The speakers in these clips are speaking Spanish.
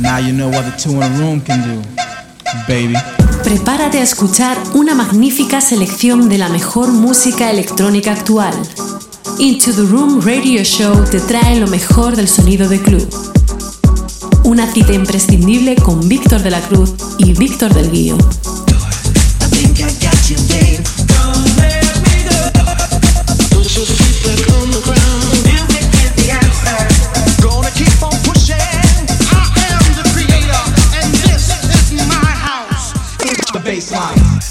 Now you know what the two in a room can do, baby. Prepárate a escuchar una magnífica selección de la mejor música electrónica actual. Into the Room Radio Show te trae lo mejor del sonido de club. Una cita imprescindible con Víctor de la Cruz y Víctor del Guío.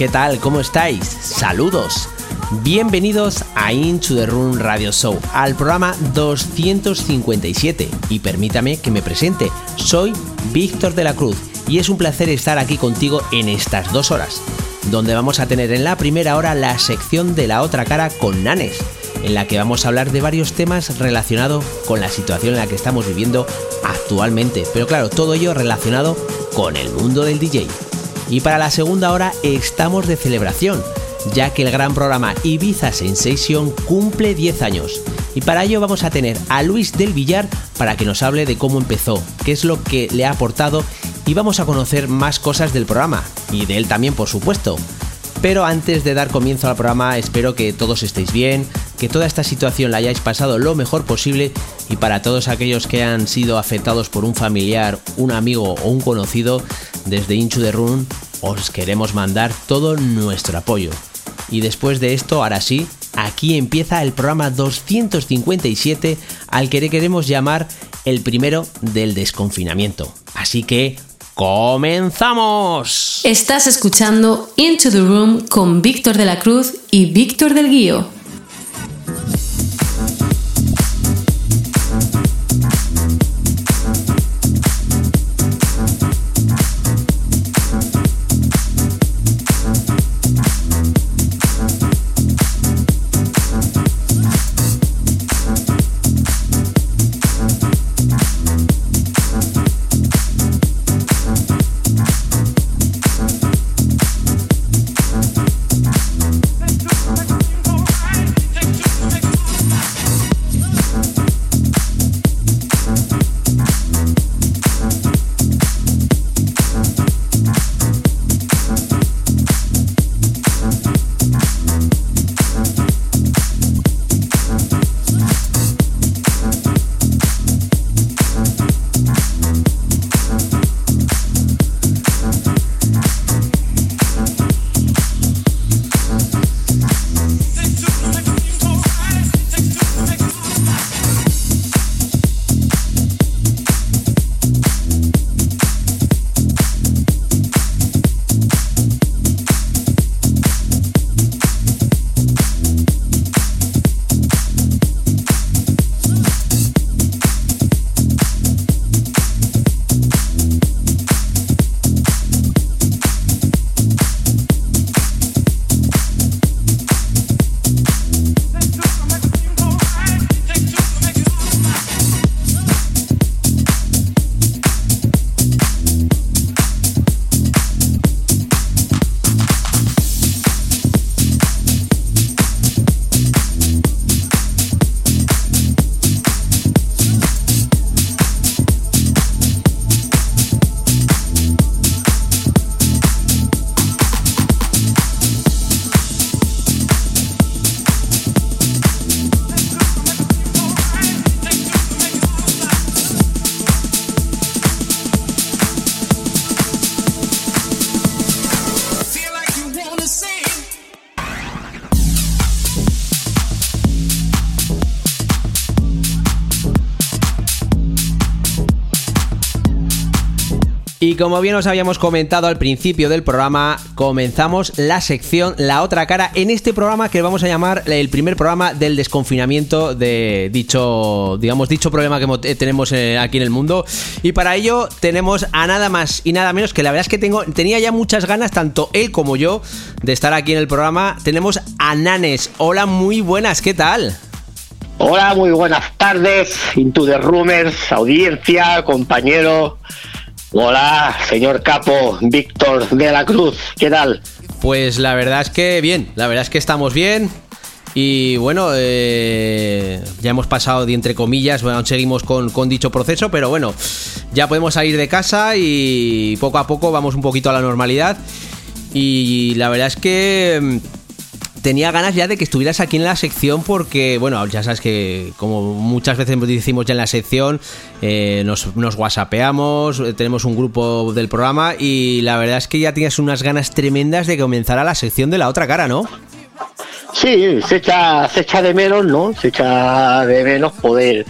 ¿Qué tal? ¿Cómo estáis? Saludos. Bienvenidos a Into the Room Radio Show, al programa 257. Y permítame que me presente. Soy Víctor de la Cruz y es un placer estar aquí contigo en estas dos horas, donde vamos a tener en la primera hora la sección de la otra cara con Nanes, en la que vamos a hablar de varios temas relacionados con la situación en la que estamos viviendo actualmente, pero claro, todo ello relacionado con el mundo del DJ. Y para la segunda hora estamos de celebración, ya que el gran programa Ibiza Sensation cumple 10 años. Y para ello vamos a tener a Luis del Villar para que nos hable de cómo empezó, qué es lo que le ha aportado y vamos a conocer más cosas del programa, y de él también por supuesto. Pero antes de dar comienzo al programa espero que todos estéis bien, que toda esta situación la hayáis pasado lo mejor posible y para todos aquellos que han sido afectados por un familiar, un amigo o un conocido, desde Inchu de Run os queremos mandar todo nuestro apoyo. Y después de esto, ahora sí, aquí empieza el programa 257 al que queremos llamar el primero del desconfinamiento. Así que ¡Comenzamos! Estás escuchando Into the Room con Víctor de la Cruz y Víctor del Guío. Como bien os habíamos comentado al principio del programa, comenzamos la sección La otra cara en este programa que vamos a llamar el primer programa del desconfinamiento de dicho, digamos, dicho problema que tenemos eh, aquí en el mundo. Y para ello tenemos a nada más y nada menos que la verdad es que tengo, tenía ya muchas ganas, tanto él como yo, de estar aquí en el programa. Tenemos a Nanes. Hola, muy buenas, ¿qué tal? Hola, muy buenas tardes, Into the Rumors, audiencia, compañero. Hola, señor capo Víctor de la Cruz, ¿qué tal? Pues la verdad es que bien, la verdad es que estamos bien. Y bueno, eh, ya hemos pasado de entre comillas, bueno, seguimos con, con, dicho proceso, pero bueno, ya podemos salir de casa y poco a poco vamos un poquito a la normalidad. Y la verdad es que tenía ganas ya de que estuvieras aquí en la sección porque, bueno, ya sabes que como muchas veces decimos ya en la sección, eh, nos, nos whatsappeamos, eh, tenemos un grupo del programa y la verdad es que ya tienes unas ganas tremendas de comenzar a la sección de la otra cara, ¿no? Sí, se echa, se echa de menos, ¿no? Se echa de menos poder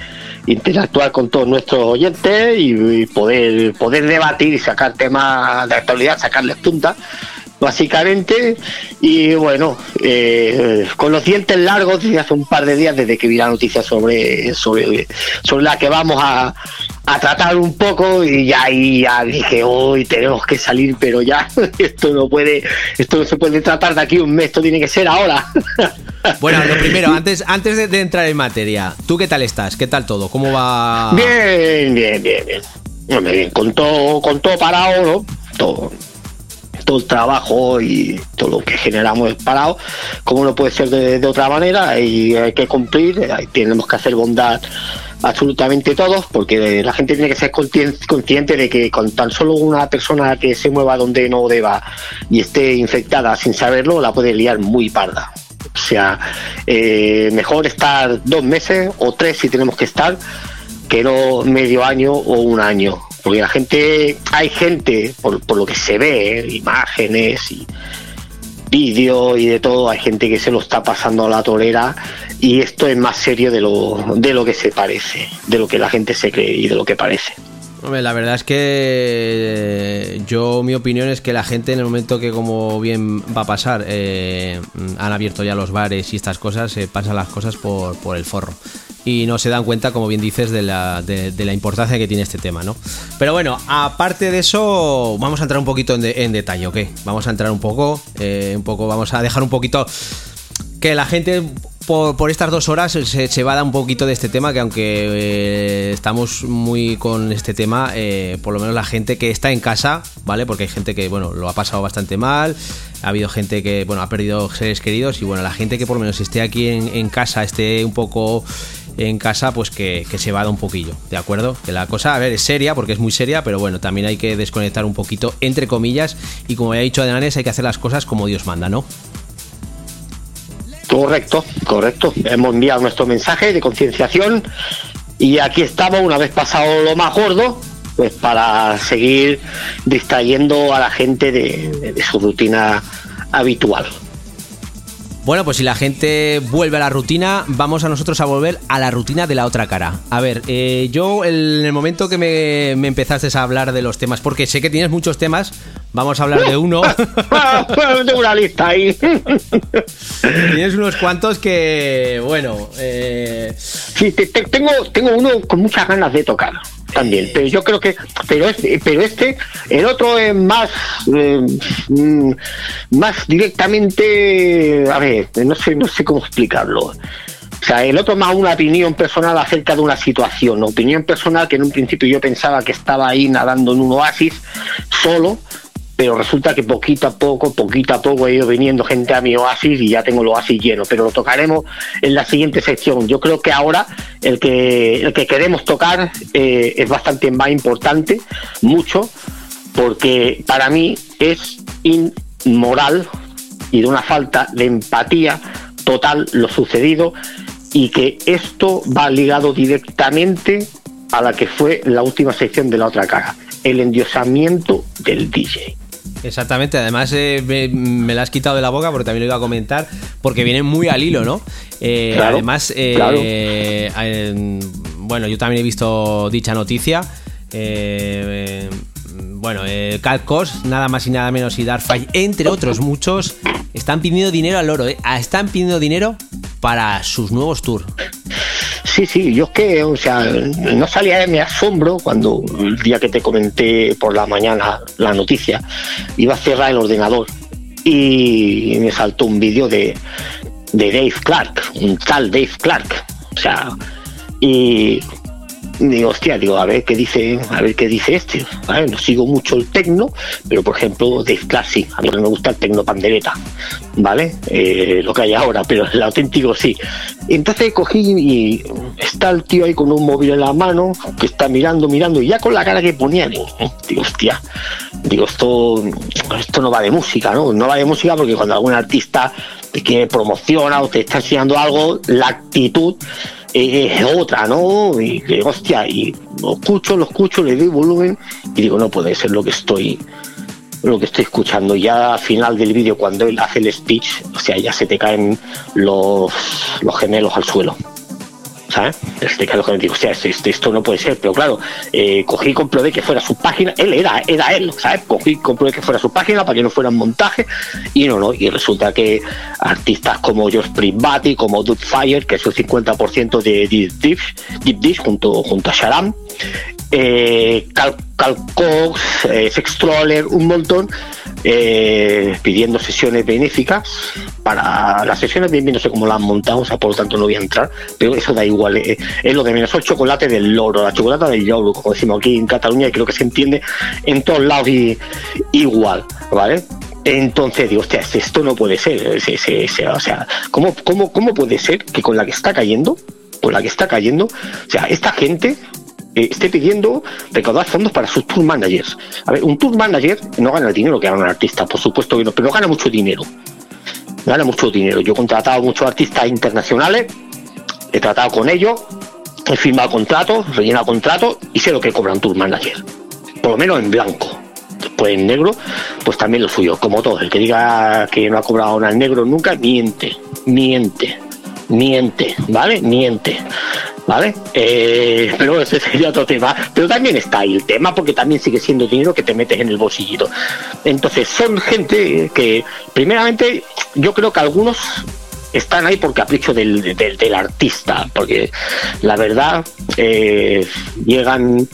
interactuar con todos nuestros oyentes y, poder poder debatir y sacar temas de actualidad, sacarles punta básicamente. Y bueno, eh, con los dientes largos desde hace un par de días, desde que vi la noticia sobre, sobre, sobre la que vamos a, a tratar un poco, y ya ahí ya dije, hoy tenemos que salir, pero ya esto no puede, esto no se puede tratar de aquí un mes, esto tiene que ser ahora. Bueno, lo primero, antes, antes de, de entrar en materia, ¿tú qué tal estás? ¿Qué tal todo? ¿Cómo va? Bien, bien, bien, bien. Bien, con todo, con todo parado, ¿no? Todo, todo el trabajo y todo lo que generamos es parado. Como no puede ser de, de otra manera, y hay que cumplir, tenemos que hacer bondad absolutamente todos, porque la gente tiene que ser conscien- consciente de que con tan solo una persona que se mueva donde no deba y esté infectada sin saberlo, la puede liar muy parda. O sea, eh, mejor estar dos meses o tres si tenemos que estar, que no medio año o un año. Porque la gente, hay gente, por, por lo que se ve, ¿eh? imágenes y vídeos y de todo, hay gente que se lo está pasando a la tolera y esto es más serio de lo, de lo que se parece, de lo que la gente se cree y de lo que parece. Hombre, la verdad es que eh, yo mi opinión es que la gente en el momento que como bien va a pasar eh, han abierto ya los bares y estas cosas, se pasan las cosas por, por el forro y no se dan cuenta, como bien dices, de la, de, la importancia que tiene este tema, ¿no? Pero bueno, aparte de eso, vamos a entrar un poquito en detalle, ¿ok? Vamos a entrar un poco, eh, un poco, vamos a dejar un poquito que la gente por, por estas dos horas se, se va a dar un poquito de este tema, que aunque eh, estamos muy con este tema, eh, por lo menos la gente que está en casa, ¿vale? Porque hay gente que, bueno, lo ha pasado bastante mal, ha habido gente que, bueno, ha perdido seres queridos y, bueno, la gente que por lo menos esté aquí en, en casa, esté un poco en casa, pues que, que se vada un poquillo, ¿de acuerdo? Que la cosa, a ver, es seria, porque es muy seria, pero bueno, también hay que desconectar un poquito, entre comillas, y como ya he dicho Ananes, hay que hacer las cosas como Dios manda, ¿no? Correcto, correcto. Hemos enviado nuestro mensaje de concienciación y aquí estamos, una vez pasado lo más gordo, pues para seguir distrayendo a la gente de su rutina habitual. Bueno, pues si la gente vuelve a la rutina, vamos a nosotros a volver a la rutina de la otra cara. A ver, eh, yo en el momento que me, me empezaste a hablar de los temas, porque sé que tienes muchos temas, vamos a hablar de uno. Tengo una lista ahí. tienes unos cuantos que, bueno, eh, Sí, te- te- tengo, tengo uno con muchas ganas de tocar también, pero yo creo que, pero este, pero este, el otro es más, eh, mm, más directamente, a ver, no sé, no sé cómo explicarlo. O sea, el otro más una opinión personal acerca de una situación, opinión personal que en un principio yo pensaba que estaba ahí nadando en un oasis solo, pero resulta que poquito a poco, poquito a poco ha ido viniendo gente a mi oasis y ya tengo el oasis lleno, pero lo tocaremos en la siguiente sección. Yo creo que ahora el que, el que queremos tocar eh, es bastante más importante, mucho, porque para mí es inmoral y de una falta de empatía total lo sucedido y que esto va ligado directamente a la que fue la última sección de la otra cara, el endiosamiento del DJ. Exactamente. Además, eh, me, me la has quitado de la boca porque también lo iba a comentar, porque viene muy al hilo, ¿no? Eh, Claro, además, eh, claro. bueno, yo también he visto dicha noticia. Eh, bueno, eh, Cal Cos, nada más y nada menos y Darkfire, entre otros muchos, están pidiendo dinero al oro, ¿eh? Ah, Están pidiendo dinero para sus nuevos tours. Sí, sí, yo es que, o sea, no salía de mi asombro cuando el día que te comenté por la mañana la noticia, iba a cerrar el ordenador y me saltó un vídeo de, de Dave Clark, un tal Dave Clark. O sea, y digo, hostia, digo, a ver qué dice, a ver qué dice este. No sigo mucho el tecno, pero por ejemplo, Clark sí, a mí no me gusta el tecno pandereta, ¿vale? Eh, lo que hay ahora, pero el auténtico sí. Entonces cogí y está el tío ahí con un móvil en la mano, que está mirando, mirando, y ya con la cara que ponía, digo, digo hostia, digo, esto, esto no va de música, ¿no? No va de música porque cuando algún artista te quiere promociona o te está enseñando algo, la actitud es otra, ¿no? Y digo, hostia, y lo escucho, lo escucho, le doy volumen y digo, no puede ser lo que estoy lo que estoy escuchando. Ya al final del vídeo, cuando él hace el speech, o sea, ya se te caen los, los gemelos al suelo. ¿Sabes? Este caso que me digo, o sea, esto, no puede ser, pero claro, eh, cogí y comprobé que fuera su página, él era, era él, ¿sabes? Cogí y comprobé que fuera su página para que no fueran montaje, y no, no, y resulta que artistas como George Privati, como Dude Fire, que es el 50% de Deep Dish, Deep Dish junto, junto a Sharam, eh, Cal, eh, un montón, eh, pidiendo sesiones benéficas para las sesiones bien, no sé cómo las han montado, o sea, por lo tanto no voy a entrar, pero eso da igual, eh, es lo de menos el chocolate del loro, la chocolate del loro, como decimos aquí en Cataluña, y creo que se entiende en todos lados igual, ¿vale? Entonces digo, hostia, esto no puede ser, o sea, ¿cómo, cómo, ¿cómo puede ser que con la que está cayendo, con la que está cayendo, o sea, esta gente eh, esté pidiendo recaudar fondos para sus tour managers. A ver, un tour manager no gana el dinero que gana un artista, por supuesto que no, pero gana mucho dinero. Gana mucho dinero. Yo he contratado muchos artistas internacionales, he tratado con ellos, he firmado contratos, rellenado contratos y sé lo que cobra un tour manager. Por lo menos en blanco. Después en negro, pues también lo suyo, como todo. El que diga que no ha cobrado nada en negro nunca, miente, miente, miente, ¿vale? Miente. ¿vale? Eh, pero ese sería otro tema. Pero también está ahí el tema, porque también sigue siendo dinero que te metes en el bolsillito. Entonces, son gente que, primeramente, yo creo que algunos están ahí por capricho del, del, artista, porque la verdad, eh, llegan.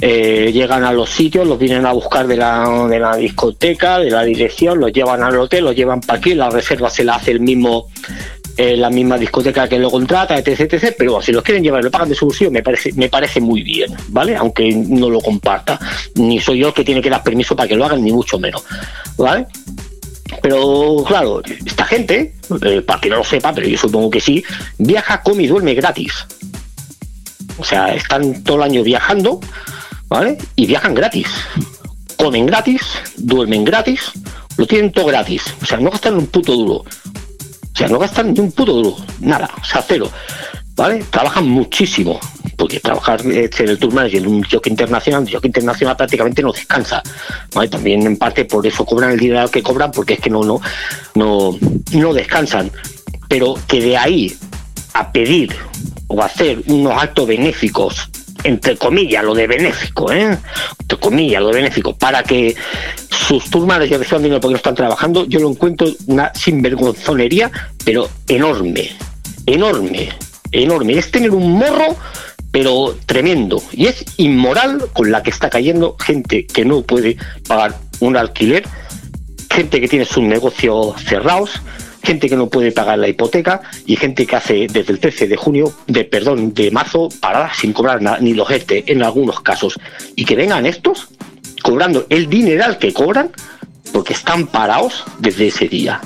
Eh, llegan a los sitios, los vienen a buscar de la, de la discoteca, de la dirección, los llevan al hotel, los llevan para aquí, la reserva se la hace el mismo la misma discoteca que lo contrata, etc, etc. Pero si los quieren llevar, lo pagan de su bolsillo, me parece, me parece muy bien, ¿vale? Aunque no lo comparta. Ni soy yo el que tiene que dar permiso para que lo hagan, ni mucho menos, ¿vale? Pero claro, esta gente, eh, para que no lo sepa, pero yo supongo que sí, viaja, come y duerme gratis. O sea, están todo el año viajando, ¿vale? Y viajan gratis. Comen gratis, duermen gratis, lo tienen todo gratis. O sea, no gastan un puto duro. O sea, no gastan ni un puto duro, nada, o sea, cero. ¿Vale? Trabajan muchísimo, porque trabajar en el tour manager en un jockey internacional, un jockey internacional prácticamente no descansa. ¿vale? También en parte por eso cobran el dinero que cobran, porque es que no, no, no, no descansan. Pero que de ahí a pedir o hacer unos actos benéficos entre comillas, lo de benéfico, ¿eh? entre comillas, lo de benéfico, para que sus turmas ya reciban dinero porque no están trabajando, yo lo encuentro una sinvergonzonería, pero enorme, enorme, enorme. Es tener un morro, pero tremendo. Y es inmoral con la que está cayendo gente que no puede pagar un alquiler, gente que tiene sus negocios cerrados, gente que no puede pagar la hipoteca y gente que hace desde el 13 de junio, de perdón, de marzo, paradas sin cobrar ni los ERTE en algunos casos. Y que vengan estos cobrando el dineral que cobran porque están parados desde ese día.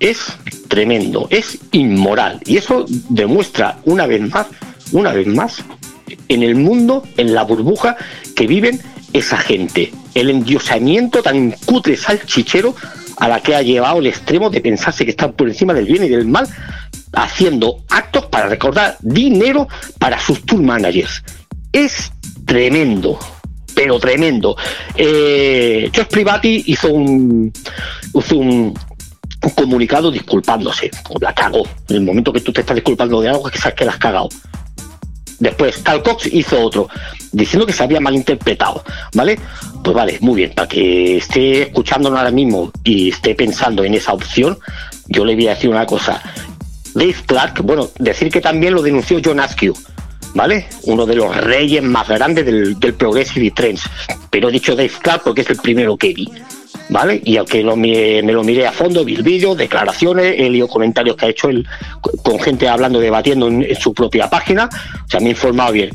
Es tremendo, es inmoral. Y eso demuestra una vez más, una vez más, en el mundo, en la burbuja que viven esa gente. El endiosamiento tan cutre salchichero a la que ha llevado el extremo de pensarse que están por encima del bien y del mal, haciendo actos para recordar dinero para sus tour managers. Es tremendo, pero tremendo. Eh, Privati hizo un, hizo un, comunicado disculpándose. La cagó. En el momento que tú te estás disculpando de algo, es que sabes que la has cagado. Después, Cal Cox hizo otro, diciendo que se había malinterpretado, ¿vale? Pues vale, muy bien, para que esté escuchándonos ahora mismo y esté pensando en esa opción, yo le voy a decir una cosa. Dave Clark, bueno, decir que también lo denunció John Askew, ¿vale? Uno de los reyes más grandes del, del Progressive Trends. Pero he dicho Dave Clark porque es el primero que vi. ¿Vale? Y aunque lo, me, lo miré a fondo, vi el vídeo, declaraciones, he leído comentarios que ha hecho él con gente hablando, debatiendo en, su propia página, o sea, me he informado bien.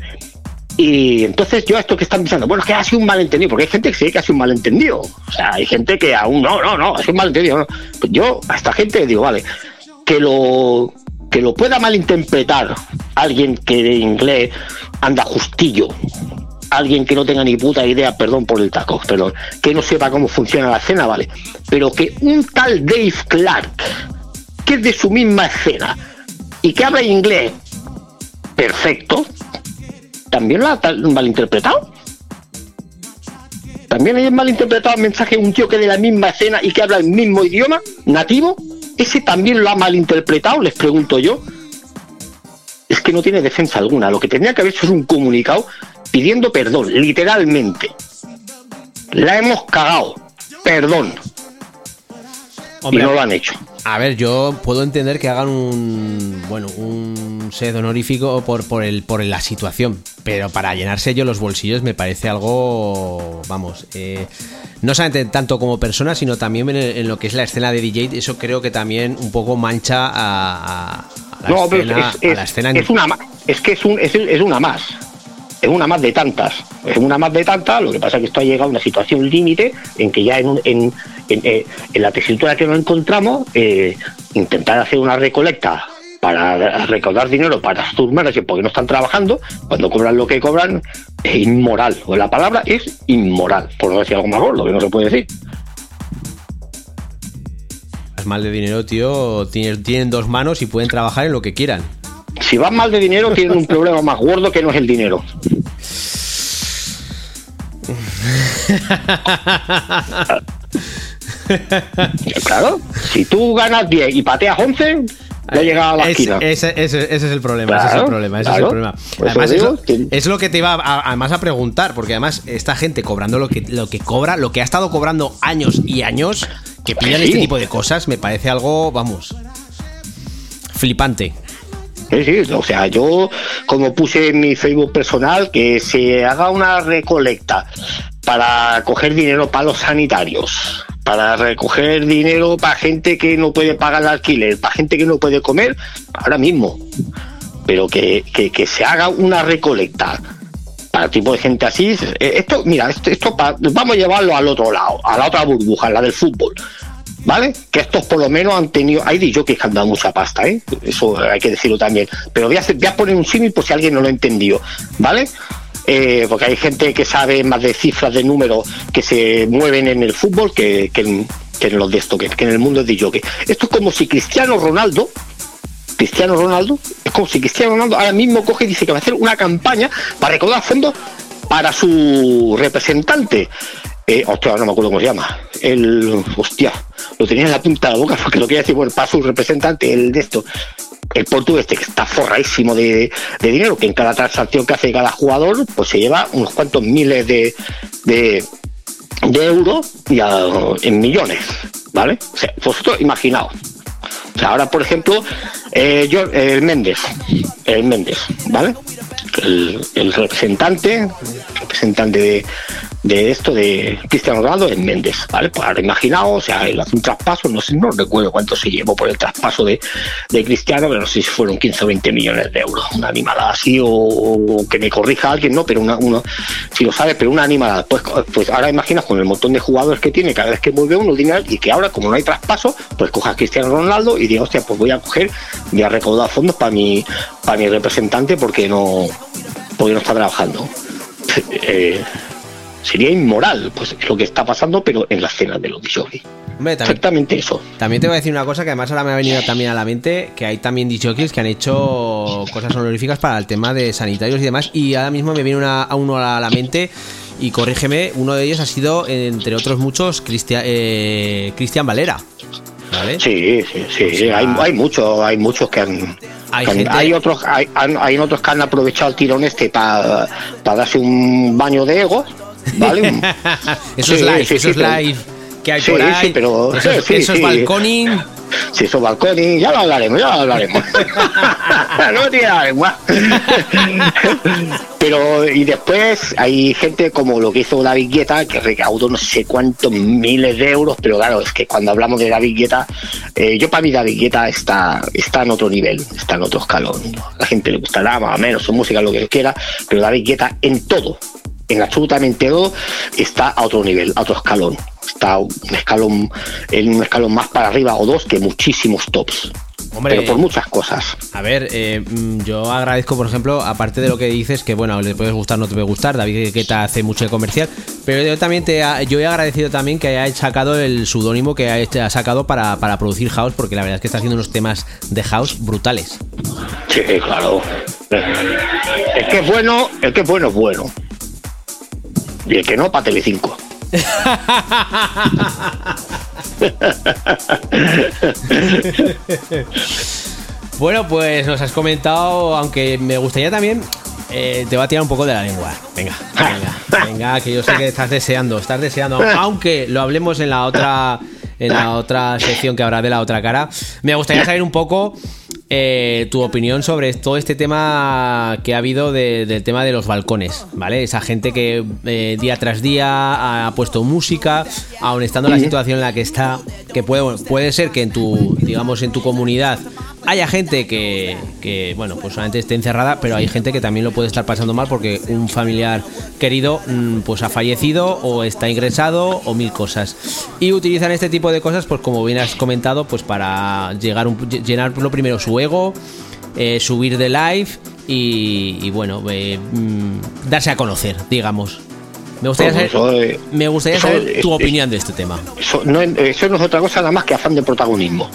Y entonces yo esto que están pensando, bueno, es que ha sido un malentendido, porque hay gente que sí que ha sido un malentendido. O sea, hay gente que aún no, no, no, ha sido un malentendido. Pues yo a esta gente digo, vale, que lo que lo pueda malinterpretar alguien que de inglés anda justillo, alguien que no tenga ni puta idea, perdón por el taco, perdón, que no sepa cómo funciona la escena, vale, pero que un tal Dave Clark, que es de su misma escena y que habla inglés perfecto, también lo ha malinterpretado. También hay malinterpretado el mensaje de un tío que de la misma escena y que habla el mismo idioma nativo. Ese también lo ha malinterpretado, les pregunto yo. Es que no tiene defensa alguna. Lo que tendría que haber hecho es un comunicado pidiendo perdón, literalmente. La hemos cagado. Perdón. Hombre, y no lo han hecho. A ver, yo puedo entender que hagan un bueno, un sed honorífico por, por el por la situación, pero para llenarse ellos los bolsillos me parece algo, vamos, eh, no solamente tanto como persona, sino también en, en, lo que es la escena de DJ, eso creo que también un poco mancha a, a la, no, escena, es, es, a la escena. Es una, es que es, un, es, es una más es una más de tantas, es una más de tantas, lo que pasa es que esto ha llegado a una situación límite en que ya en, en, en, eh, en la tesitura que nos encontramos, eh, intentar hacer una recolecta para recaudar dinero para sus managers porque no están trabajando, cuando cobran lo que cobran, es inmoral. O la palabra es inmoral, por no decir algo más gordo, que no se puede decir. Mal de dinero, tío, tienen, tienen dos manos y pueden trabajar en lo que quieran. Si van mal de dinero, tienen un problema más gordo que no es el dinero. Claro, si tú ganas 10 y pateas 11, ya llega a la es, esquina. Ese, ese, ese, es el problema, claro, ese es el problema, ese claro. es el problema. Además, digo, es, lo, es, lo, que te iba a, además a preguntar, porque además esta gente cobrando lo que, lo que cobra, lo que ha estado cobrando años y años, que pillan sí. este tipo de cosas, me parece algo, vamos, flipante. Sí, sí, o sea, yo como puse en mi Facebook personal que se haga una recolecta para coger dinero para los sanitarios, para recoger dinero para gente que no puede pagar el alquiler, para gente que no puede comer, ahora mismo. Pero que, que, se haga una recolecta para tipo de gente así, esto, mira, esto, esto vamos a llevarlo al otro lado, a la otra burbuja, la del fútbol. ¿Vale? Que estos por lo menos han tenido, hay dicho que han dado mucha pasta, ¿eh? Eso hay que decirlo también. Pero voy a, poner un símil por si alguien no lo ha entendido, ¿vale? Eh, porque hay gente que sabe más de cifras de números que se mueven en el fútbol que, en, los de esto, que, que, en el mundo de jockey. Esto es como si Cristiano Ronaldo, Cristiano Ronaldo, es como si Cristiano Ronaldo ahora mismo coge y dice que va a hacer una campaña para recaudar fondos para su representante. Eh, hostia, no me acuerdo cómo se llama. El. Hostia, lo tenía en la punta de la boca porque lo quería decir, bueno, para su representante, el de esto. El portugués este que está forradísimo de, dinero, que en cada transacción que hace cada jugador, pues se lleva unos cuantos miles de, de, de euros y a, en millones, ¿vale? O sea, vosotros imaginaos. O sea, ahora, por ejemplo, eh, yo, el Méndez, el Méndez, ¿vale? El representante, representante de, de esto de Cristiano Ronaldo en Méndez, ¿vale? Pues ahora imaginaos, o sea, él hace un traspaso, no sé, no recuerdo cuánto se llevó por el traspaso de, Cristiano, pero no sé si fueron 15 o 20 millones de euros, una animalada así, o, que me corrija alguien, no, pero una, uno, si lo sabes, pero una animalada, pues, pues ahora imaginas con el montón de jugadores que tiene, cada vez que mueve uno dinero, y que ahora, como no hay traspaso, pues coja a Cristiano Ronaldo y diga, hostia, pues voy a coger, voy a recaudar fondos para mi, para mi representante porque no, porque no está trabajando. Eh, sería inmoral, pues es lo que está pasando, pero en la escena de los disjockeys. Exactamente eso. También te voy a decir una cosa que además ahora me ha venido también a la mente, que hay también disjockeys que han hecho cosas honoríficas para el tema de sanitarios y demás, y ahora mismo me viene una, a uno a la mente y corrígeme, uno de ellos ha sido, entre otros muchos, Cristian eh, Valera. ¿Vale? Sí, sí, sí, sí. Hay, hay muchos, hay muchos que han, hay, que han, gente... hay otros, hay, hay, otros que han aprovechado el tirón este para pa darse un baño de egos ¿Vale? eso sí, es live, sí, eso es live. Que hay por ahí. pero, eso, eso es balconing. Si eso es balconing, ya lo hablaremos, ya lo hablaremos. no tiene la lengua. pero, y después hay gente como lo que hizo David Guetta, que recaudó no sé cuántos miles de euros, pero claro, es que cuando hablamos de David Guetta, eh, yo para mí David Guetta está, está en otro nivel, está en otro escalón. A la gente le gustará más o menos su música, lo que quiera, pero David Guetta en todo, en absolutamente todo está a otro nivel, a otro escalón. Está un escalón, en un escalón más para arriba o dos que muchísimos tops. Hombre, pero por muchas cosas. A ver, eh, yo agradezco, por ejemplo, aparte de lo que dices, que bueno, le puedes gustar, no te puede gustar, David Guetta hace mucho de comercial, pero yo también te yo he agradecido también que haya sacado el pseudónimo que ha sacado para, para producir house, porque la verdad es que está haciendo unos temas de house brutales. Sí, claro. Es que es bueno, el que es bueno es bueno. Y el que no, para Telecinco. Bueno, pues nos has comentado, aunque me gustaría también eh, te va a tirar un poco de la lengua. Venga, venga, venga, que yo sé que estás deseando, estás deseando. Aunque lo hablemos en la otra, en la otra sección que habrá de la otra cara. Me gustaría saber un poco eh, tu opinión sobre todo este tema que ha habido del tema de los balcones, ¿vale? Esa gente que eh, día tras día ha puesto música, aun estando en la situación en la que está, que puede, puede ser que en tu, digamos, en tu comunidad haya gente que, bueno, pues solamente esté encerrada, pero hay gente que también lo puede estar pasando mal porque un familiar querido mm, pues ha fallecido o está ingresado o mil cosas. Y utilizan este tipo de cosas, pues como bien has comentado, pues para llegar un, llenar lo primero su ego, eh, subir de live y, bueno, eh, mm, darse a conocer, digamos. Me gustaría saber, me gustaría saber tu opinión de este tema. Eso no, eso no es otra cosa nada más que afán de protagonismo.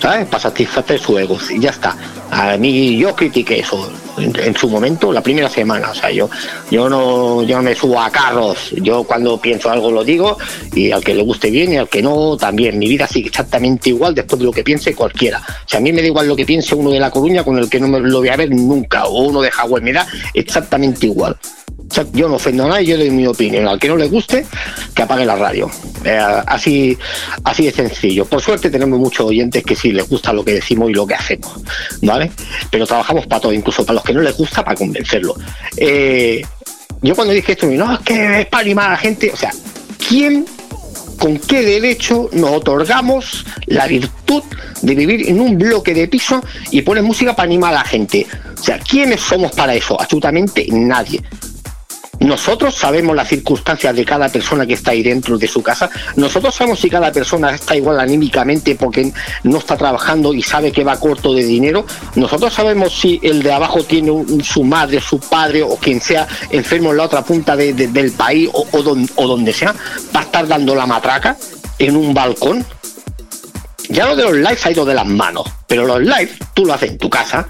¿Sabes? Para satisfacer su ego. Y ya está. A mí yo critiqué eso en, su momento, la primera semana. O sea, yo, yo no, yo no me subo a carros. Yo cuando pienso algo lo digo y al que le guste bien y al que no también. Mi vida sigue exactamente igual después de lo que piense cualquiera. O sea, a mí me da igual lo que piense uno de La Coruña con el que no me lo voy a ver nunca o uno de Hawái. Me da exactamente igual yo no ofendo a nadie, yo doy mi opinión. Al que no le guste, que apague la radio. Eh, así, así de sencillo. Por suerte tenemos muchos oyentes que sí les gusta lo que decimos y lo que hacemos, ¿vale? Pero trabajamos para todo, incluso para los que no les gusta, para convencerlos. Eh, yo cuando dije esto, no, es que es para animar a la gente, o sea, ¿quién, con qué derecho nos otorgamos la virtud de vivir en un bloque de piso y poner música para animar a la gente? O sea, ¿quiénes somos para eso? Absolutamente nadie. Nosotros sabemos las circunstancias de cada persona que está ahí dentro de su casa. Nosotros sabemos si cada persona está igual anímicamente porque no está trabajando y sabe que va corto de dinero. Nosotros sabemos si el de abajo tiene su madre, su padre o quien sea enfermo en la otra punta del país o, o donde sea. Va a estar dando la matraca en un balcón. Ya lo de los lives ha ido de las manos, pero los lives tú lo haces en tu casa,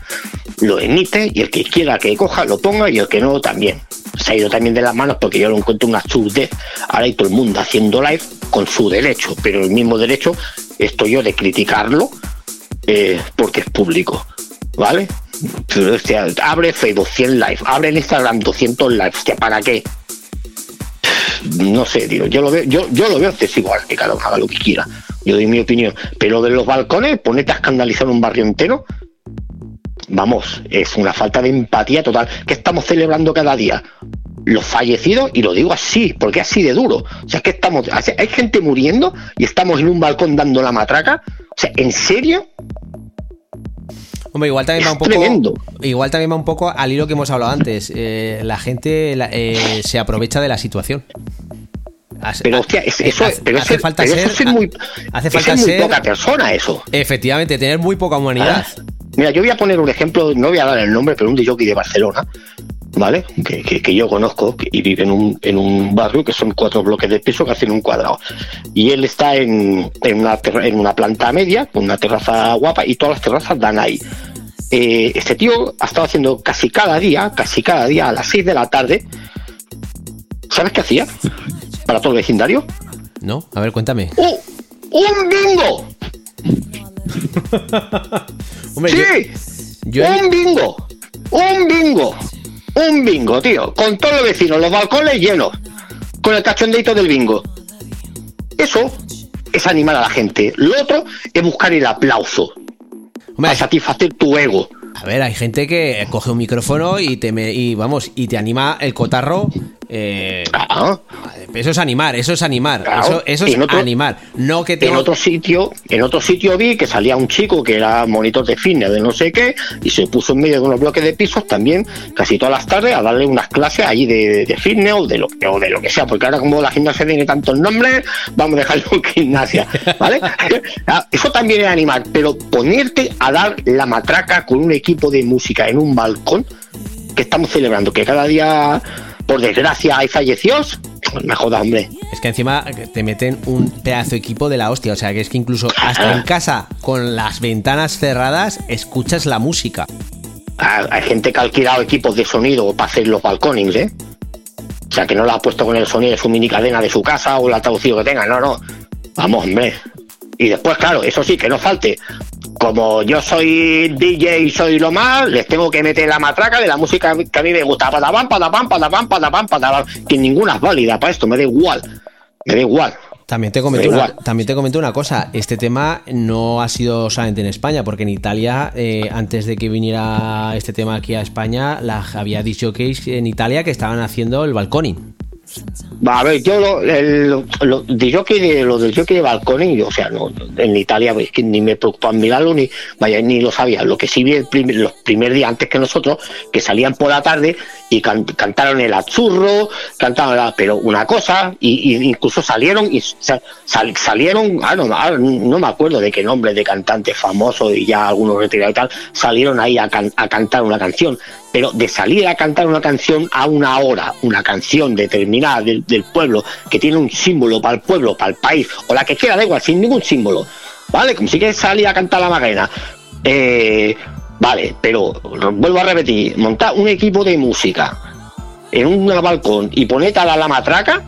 lo emites y el que quiera que coja lo ponga y el que no también se ha ido también de las manos porque yo lo encuentro una absurdez. Ahora hay todo el mundo haciendo live con su derecho, pero el mismo derecho estoy yo de criticarlo eh, porque es público, ¿vale? abre Facebook 100 live, abre el Instagram 200 live, ¿para qué? No sé, tío, yo lo veo, yo, yo lo veo es que cada uno haga lo que quiera. Yo doy mi opinión. Pero de los balcones, ponete a escandalizar un barrio entero, vamos, es una falta de empatía total. ¿Qué estamos celebrando cada día? Los fallecidos, y lo digo así, porque así de duro. O sea, es que estamos, hay gente muriendo y estamos en un balcón dando la matraca. O sea, ¿en serio? Hombre, igual también va un poco. Igual también va un poco al hilo que hemos hablado antes. Eh, la gente eh, se aprovecha de la situación. pero hostia, eso, hace, falta ser, muy, hace falta ser, poca persona eso. Efectivamente, tener muy poca humanidad. Ah. Mira, yo voy a poner un ejemplo, no voy a dar el nombre, pero un DJ de Barcelona, ¿vale? Que, yo conozco y vive en un, en un barrio que son cuatro bloques de piso que hacen un cuadrado. Y él está en, en, una, en una planta media, con una terraza guapa, y todas las terrazas dan ahí. Eh, este tío ha estado haciendo casi cada día, casi cada día a las 6 de la tarde. ¿Sabes qué hacía? Para todo el vecindario. No, a ver, cuéntame. ¡Un, un bingo! sí, un bingo, un bingo, un bingo, tío, con todos los vecinos, los balcones llenos, con el cachondeito del bingo. Eso es animar a la gente. Lo otro es buscar el aplauso. para satisfacer tu ego. A ver, hay gente que coge un micrófono y te y vamos y te anima el cotarro eh, Eso es animar, eso es animar, eso, es animar. No que En otro sitio, en otro sitio vi que salía un chico que era monitor de fitness de no sé qué y se puso en medio de unos bloques de pisos también casi todas las tardes a darle unas clases allí de, de fitness o de lo o de lo que sea, porque ahora como la gimnasia tiene tantos nombres, vamos a dejarlo en gimnasia, ¿vale? Ah, eso también es animar, pero ponerte a dar la matraca con un equipo de música en un balcón que estamos celebrando, que cada día por desgracia hay fallecidos, me joda, hombre. Es que encima te meten un pedazo de equipo de la hostia. O sea, que es que incluso hasta en casa, con las ventanas cerradas, escuchas la música. Ah, hay gente que ha alquilado equipos de sonido para hacer los balconings, ¿eh? O sea, que no lo ha puesto con el sonido de su mini cadena de su casa o el traducido que tenga. No, no. Vamos, hombre. Y después, claro, eso sí, que no falte como yo soy DJ y soy lo más, les tengo que meter la matraca de la música que a mí me gusta. Patapam, patapam, patapam, patapam, patapam. Que ninguna es válida para esto, me da igual. Me da igual. También te, comento una, también te comento una cosa, este tema no ha sido solamente en España, porque en Italia, eh, antes de que viniera este tema aquí a España, la, había dicho que en Italia que estaban haciendo el balconing. Va, a ver, yo lo, el, lo, de jockey de lo del jockey de balconing, o sea, no, en Italia pues, que ni me preocupaba mirarlo ni vaya ni lo sabía. Lo que sí vi el primer, los primer días antes que nosotros, que salían por la tarde y can, cantaron el azurro, cantaron la, pero una cosa, y, incluso salieron y sal, salieron, ah, no, ah, no, me acuerdo de qué nombre de cantante famoso y ya algunos retirados y tal, salieron ahí a, can, a cantar una canción pero de salir a cantar una canción a una hora, una canción determinada del, del, pueblo, que tiene un símbolo para el pueblo, para el país, o la que quiera, da igual, sin ningún símbolo, ¿vale? Como si quieres salir a cantar la Magdalena. Eh, vale, pero vuelvo a repetir, montar un equipo de música en un balcón y ponerte a la, la matraca,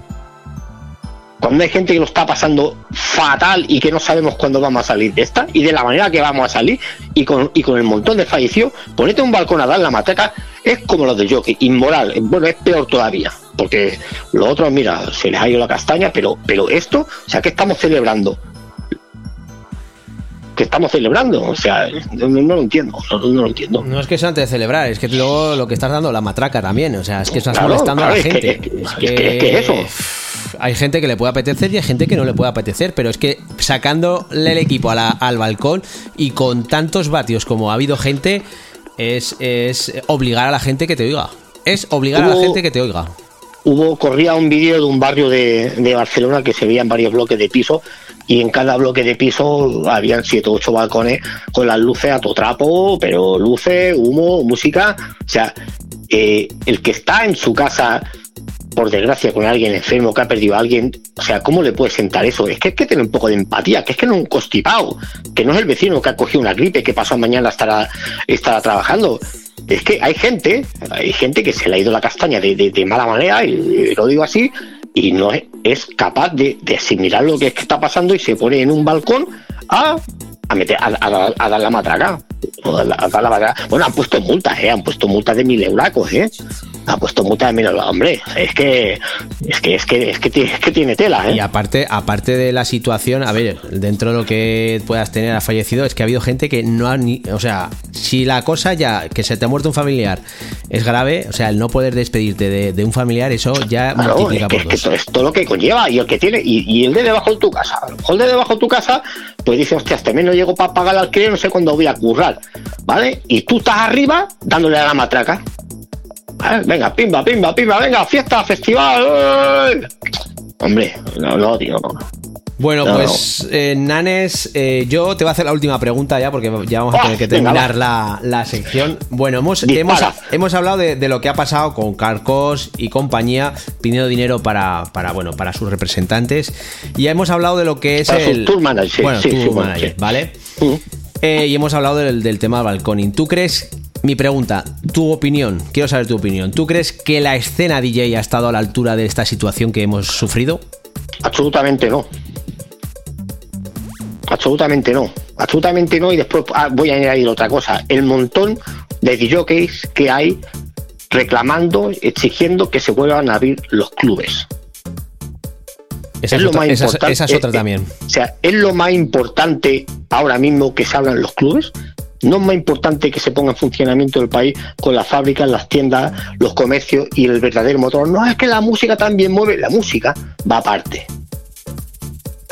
cuando hay gente que lo está pasando fatal y que no sabemos cuándo vamos a salir de esta y de la manera que vamos a salir y con, y con el montón de fallecidos, ponete un balcón a dar la matraca es como los de jockey, inmoral, bueno, es peor todavía, porque los otros, mira, se les ha ido la castaña, pero, pero esto, o sea, ¿qué estamos celebrando? Que estamos celebrando. O sea, no, no lo entiendo, no, no, lo entiendo. No es que sea antes de celebrar, es que luego lo que estás dando la matraca también. O sea, es que estás claro, molestando claro, a la es gente. Que, es, que, es, que, es que eso. Hay gente que le puede apetecer y hay gente que no le puede apetecer, pero es que sacándole el equipo a la, al balcón y con tantos vatios como ha habido gente, es, es obligar a la gente que te oiga. Es obligar Hubo- a la gente que te oiga. Hubo, corría un vídeo de un barrio de, de Barcelona que se veían varios bloques de piso y en cada bloque de piso habían siete o ocho balcones con las luces a todo trapo, pero luces, humo, música. O sea, eh, el que está en su casa, por desgracia, con alguien enfermo que ha perdido a alguien, o sea, ¿cómo le puede sentar eso? Es que hay que tener un poco de empatía, que es que no es un constipado, que no es el vecino que ha cogido una gripe, que pasado mañana estará, estará trabajando. Es que hay gente, hay gente que se le ha ido la castaña de, de, mala manera, y lo digo así, y no es, es capaz de, de, asimilar lo que, es que está pasando y se pone en un balcón a, a meter a, a, a dar la matraca. A dar la matraca. Bueno, han puesto multas, ¿eh? han puesto multas de mil euracos, ¿eh? han puesto multas de mil. Hombre, es que es que es que es que, tiene, es que tiene tela, ¿eh? Y aparte, aparte de la situación, a ver, dentro de lo que puedas tener ha fallecido, es que ha habido gente que no ha ni. O sea, si la cosa ya, que se te ha muerto un familiar, es grave, o sea, el no poder despedirte de, de un familiar, eso ya claro, multiplica es que, por dos. Es que es todo lo que conlleva y el que tiene, y, y, el de debajo de tu casa, a el de debajo de tu casa, pues dice, hostia, este mes no llego para pagar el alquiler, no sé cuándo voy a currar, ¿vale? Y tú estás arriba dándole a la matraca. Venga, pimba, pimba, pimba, venga, fiesta, festival. Hombre, no, tío, no. Bueno, No, pues eh, Nanes, eh, yo te voy a hacer la última pregunta ya porque ya vamos a Ah, tener que terminar la, la sección. Bueno, hemos, hemos, hemos hablado de, de lo que ha pasado con Carcos y compañía pidiendo dinero para, para, bueno, para sus representantes y hemos hablado de lo que es Para el tour managers, sí, bueno, sí, tour sí, bueno, manager, sí. ¿vale? Mm. Eh, y hemos hablado del, del tema del balconing. ¿Tú crees, mi pregunta, tu opinión, quiero saber tu opinión, ¿tú crees que la escena DJ ha estado a la altura de esta situación que hemos sufrido? Absolutamente no. Absolutamente no. Absolutamente no. Y después ah, voy a añadir otra cosa. El montón de DJs que hay reclamando, exigiendo que se vuelvan a abrir los clubes. Esa Es es, lo otra, más esa importante. esa es otra Eh, eh, también. O sea, es lo más importante ahora mismo que se abran los clubes. No es más importante que se ponga en funcionamiento el país con las fábricas, las tiendas, los comercios y el verdadero motor. No es que la música también mueve, la música va aparte.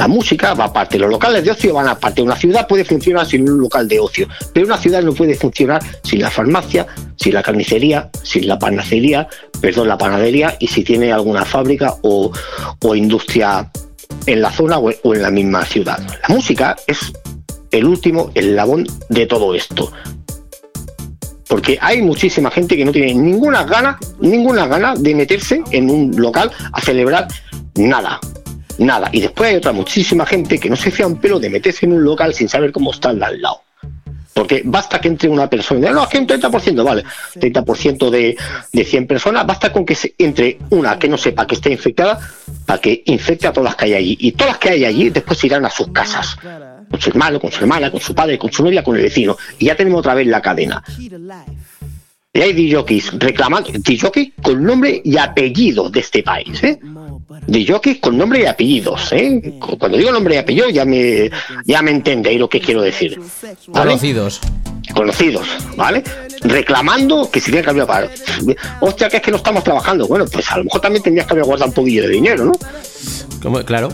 La música va aparte, los locales de ocio van aparte. Una ciudad puede funcionar sin un local de ocio, pero una ciudad no puede funcionar sin la farmacia, sin la carnicería, sin la panadería, perdón, la panadería y si tiene alguna fábrica o, o industria en la zona o o en la misma ciudad. La música es el último eslabón de todo esto. Porque hay muchísima gente que no tiene ninguna gana, ninguna gana de meterse en un local a celebrar nada. Nada. Y después hay otra muchísima gente que no se fía un pelo de meterse en un local sin saber cómo está el de al lado. Porque basta que entre una persona y diga, no, es que un 30%, vale, 30% de, de 100 personas, basta con que se entre una que no sepa que está infectada para que infecte a todas las que hay allí. Y todas las que hay allí después irán a sus casas. con su hermano, con su hermana, con su padre, con su novia, con el vecino. Y ya tenemos otra vez la cadena. Y hay DJs reclamando, DJs con nombre y apellido de este país, ¿eh? DJs con nombre y apellidos, ¿eh? Cuando digo nombre y apellido ya me, ya me entendéis lo que quiero decir. Conocidos. Conocidos, ¿vale? Reclamando que si tiene que haber para. Hostia, que es que no estamos trabajando. Bueno, pues a lo mejor también tendrías que haber guardado un poquillo de dinero, ¿no? Claro.